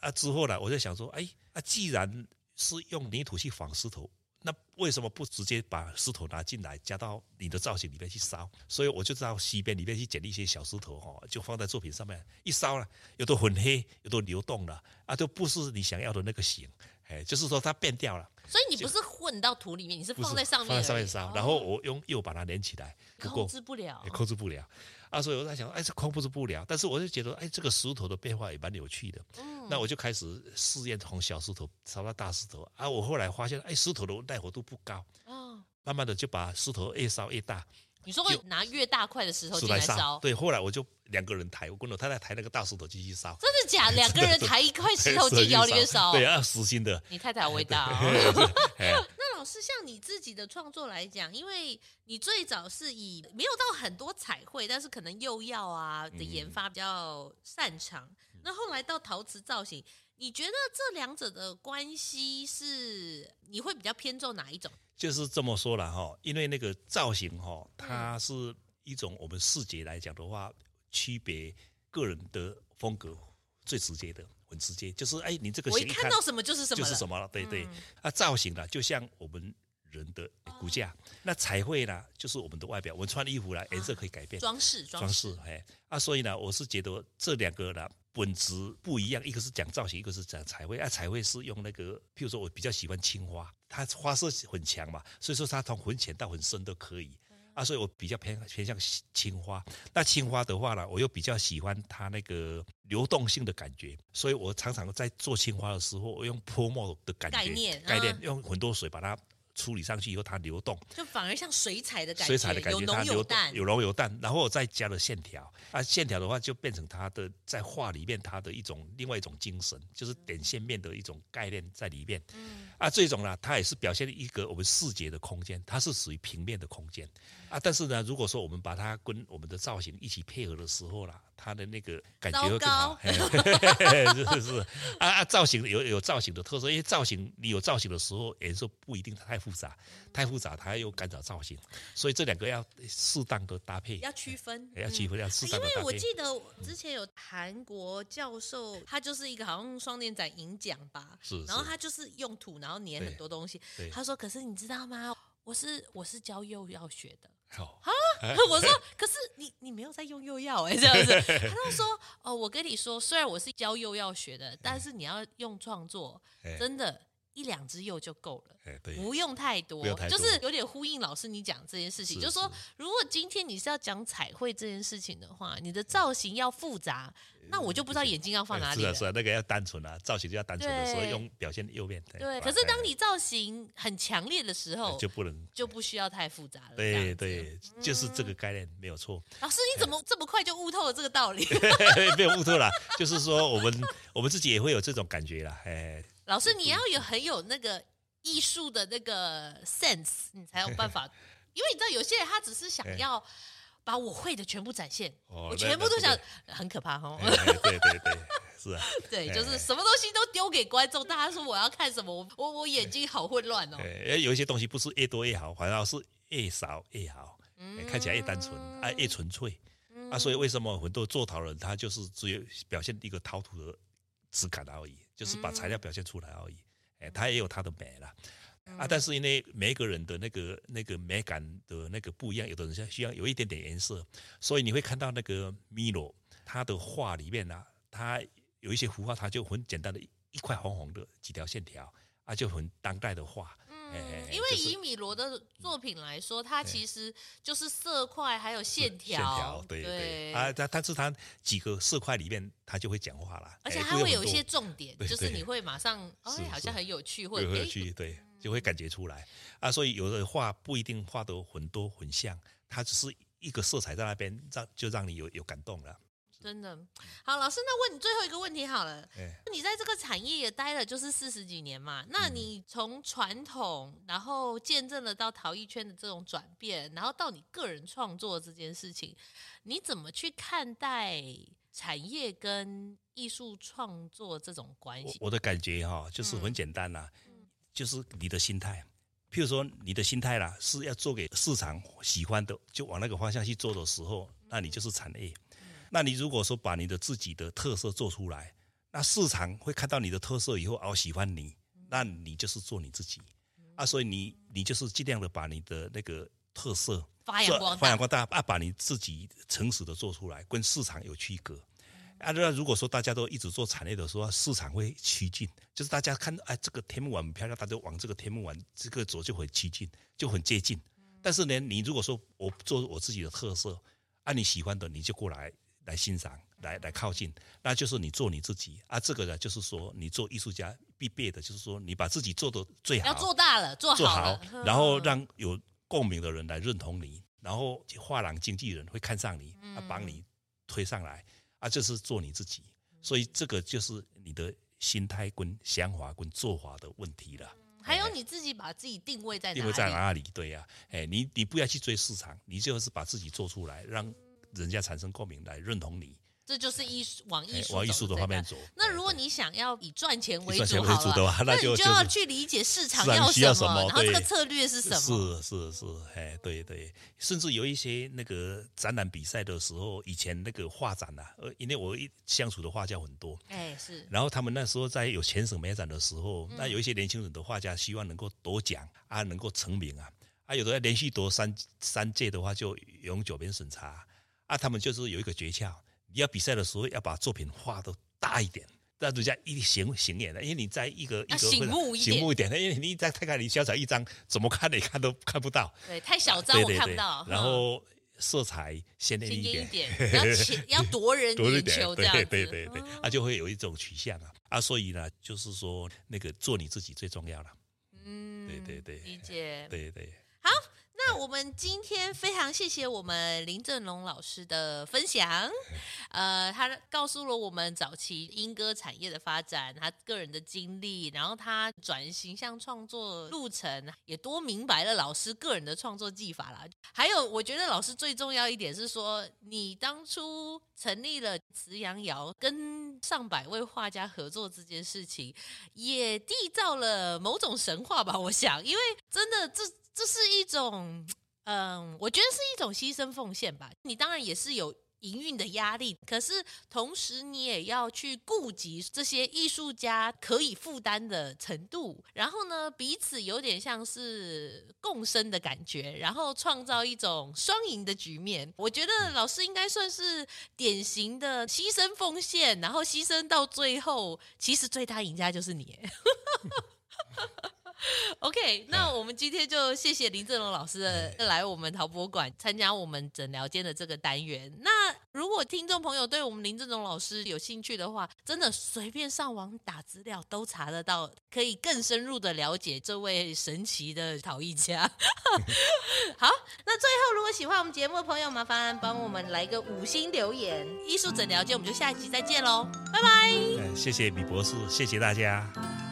啊，之后呢，我就想说，哎，啊，既然是用泥土去仿石头。那为什么不直接把石头拿进来，加到你的造型里面去烧？所以我就到西边里面去捡一些小石头哈，就放在作品上面一烧了，有的很黑，有的流动了啊，都不是你想要的那个形，哎，就是说它变掉了。所以你不是混到土里面，你是放在上面，放在上面烧，然后我用又把它连起来，控制不了，控制不了。啊，所以我在想，哎，这控制不了，但是我就觉得，哎，这个石头的变化也蛮有趣的。嗯，那我就开始试验从小石头烧到大石头。啊，我后来发现，哎，石头的耐火度不高。哦，慢慢的就把石头越烧越大。你说会拿越大块的石头进来烧？对，后来我就两个人抬，我跟我太太抬那个大石头进去烧。真的假？两个人抬一块石头进窑里面烧？对啊，实心的。你太太好伟大哦。那老师，像你自己的创作来讲，因为你最早是以没有到很多彩绘，但是可能釉药啊的研发比较擅长。那后来到陶瓷造型，你觉得这两者的关系是你会比较偏重哪一种？就是这么说了哈，因为那个造型哈，它是一种我们视觉来讲的话，区别个人的风格最直接的，很直接。就是哎，你这个我一看到什么就是什么，就是什么了。对对，啊，造型呢，就像我们人的骨架。那彩绘呢，就是我们的外表。我们穿衣服呢，颜色可以改变，装饰装饰。哎，啊，所以呢，我是觉得这两个呢。本质不一样，一个是讲造型，一个是讲彩绘。啊，彩绘是用那个，譬如说我比较喜欢青花，它花色很强嘛，所以说它从很浅到很深都可以。啊，所以我比较偏偏向青花。那青花的话呢，我又比较喜欢它那个流动性的感觉，所以我常常在做青花的时候，我用泼墨的感觉概念，概念用很多水把它。处理上去以后，它流动，就反而像水彩的感觉，水彩的感觉，它流动，有浓有淡，然后我再加了线条，啊，线条的话就变成它的在画里面它的一种另外一种精神，就是点线面的一种概念在里面。嗯，啊，这种呢，它也是表现一个我们视觉的空间，它是属于平面的空间。啊，但是呢，如果说我们把它跟我们的造型一起配合的时候啦，它的那个感觉会更好。是是是，啊啊，造型有有造型的特色，因为造型你有造型的时候，颜色不一定太复杂，太复杂它又干扰造型，所以这两个要适当的搭配，要区分，要区分，要适当的搭配。因为我记得之前有韩国教授，他就是一个好像双年展银奖吧，是，然后他就是用土，然后粘很多东西。他说：“可是你知道吗？我是我是教幼要学的。”好啊！我说，可是你你没有在用幼药哎，这样子。他就说：“哦，我跟你说，虽然我是教幼药学的，但是你要用创作，真的。”一两支釉就够了，不用太多，就是有点呼应老师你讲这件事情，就是说，如果今天你是要讲彩绘这件事情的话，你的造型要复杂，那我就不知道眼睛要放哪里了。是啊，是啊，那个要单纯啊，造型就要单纯的时候用表现右边。对，可是当你造型很强烈的时候，就不能就不需要太复杂了。对对，就是这个概念没有错。老师，你怎么这么快就悟透了这个道理？没有悟透啦，就是说我们我们自己也会有这种感觉啦，哎。老师，你要有很有那个艺术的那个 sense，你才有办法。因为你知道，有些人他只是想要把我会的全部展现，我全部都想，很可怕哈。对对对，是啊。对，就是什么东西都丢给观众，大家说我要看什么，我我我眼睛好混乱哦。有一些东西不是越多越好，反而是越少越好，看起来越单纯啊，越纯粹啊。所以为什么很多做陶人他就是只有表现一个陶土的质感而已？就是把材料表现出来而已，哎，它也有它的美了，啊，但是因为每一个人的那个那个美感的那个不一样，有的人需要有一点点颜色，所以你会看到那个米罗他的画里面呢，他有一些幅画，他就很简单的一块红红的几条线条，啊，就很当代的画，嗯，因为以米罗的作品来说，它其实就是色块还有线条，线条对对。啊，但但是它几个色块里面，它就会讲话了，而且它会有一些重点，就是你会马上哎，好像很有趣，或者有趣，对，就会感觉出来。啊。所以有的画不一定画得很多很像，它只是一个色彩在那边，让就让你有有感动了。真的好，老师，那问你最后一个问题好了。你在这个产业也待了就是四十几年嘛？那你从传统，然后见证了到陶艺圈的这种转变，然后到你个人创作这件事情，你怎么去看待产业跟艺术创作这种关系？我的感觉哈，就是很简单啦，就是你的心态。譬如说，你的心态啦，是要做给市场喜欢的，就往那个方向去做的时候，那你就是产业。那你如果说把你的自己的特色做出来，那市场会看到你的特色以后，哦，喜欢你，那你就是做你自己啊。所以你你就是尽量的把你的那个特色发扬光大，发扬光大啊，把你自己诚实的做出来，跟市场有区隔啊。那如果说大家都一直做产业的时候，市场会趋近，就是大家看哎这个天幕馆很漂亮，大家往这个天幕馆这个走就很趋近，就很接近。但是呢，你如果说我做我自己的特色，啊你喜欢的你就过来。来欣赏，来来靠近，那就是你做你自己啊。这个呢，就是说你做艺术家必备的，就是说你把自己做的最好，要做大了，做好，做好，然后让有共鸣的人来认同你，然后画廊经纪人会看上你，啊，帮你推上来啊，就是做你自己。所以这个就是你的心态跟想法跟做法的问题了。还有你自己把自己定位在哪里？定位在哪里？对呀，哎，你你不要去追市场，你就是把自己做出来，让。人家产生共鸣来认同你，这就是艺术往艺术往艺术的方面走。那如果你想要以赚钱为主，的话，那你就要去理解市场要什么，然后这个策略是什么？是是是，哎，对对，甚至有一些那个展览比赛的时候，以前那个画展呐，呃，因为我一相处的画家很多，哎是，然后他们那时候在有全省美展的时候，那有一些年轻人的画家希望能够夺奖啊，能够成名啊，啊，有的要连续夺三三届的话，就永久免审查。啊，他们就是有一个诀窍，你要比赛的时候要把作品画的大一点，让人家一显显眼的。因为你在一个一个醒目一点，醒目一点，因为你在太看你小小一张，怎么看你看都看不到。对，太小张我看不到。然后色彩鲜艳一点，要 要夺人眼球这样子。对对对对，啊，就会有一种取向啊啊，所以呢，就是说那个做你自己最重要了。嗯，对对对，理解。对对。好。那我们今天非常谢谢我们林政龙老师的分享，呃，他告诉了我们早期莺歌产业的发展，他个人的经历，然后他转型向创作路程，也多明白了老师个人的创作技法啦。还有，我觉得老师最重要一点是说，你当初成立了慈阳窑，跟上百位画家合作这件事情，也缔造了某种神话吧？我想，因为真的这。这是一种，嗯，我觉得是一种牺牲奉献吧。你当然也是有营运的压力，可是同时你也要去顾及这些艺术家可以负担的程度，然后呢，彼此有点像是共生的感觉，然后创造一种双赢的局面。我觉得老师应该算是典型的牺牲奉献，然后牺牲到最后，其实最大赢家就是你。OK，那我们今天就谢谢林正龙老师的来我们陶博馆参加我们诊疗间的这个单元。那如果听众朋友对我们林正龙老师有兴趣的话，真的随便上网打资料都查得到，可以更深入的了解这位神奇的陶艺家。好，那最后如果喜欢我们节目的朋友，麻烦帮我们来个五星留言。艺术诊疗间，我们就下一集再见喽，拜拜。谢谢米博士，谢谢大家。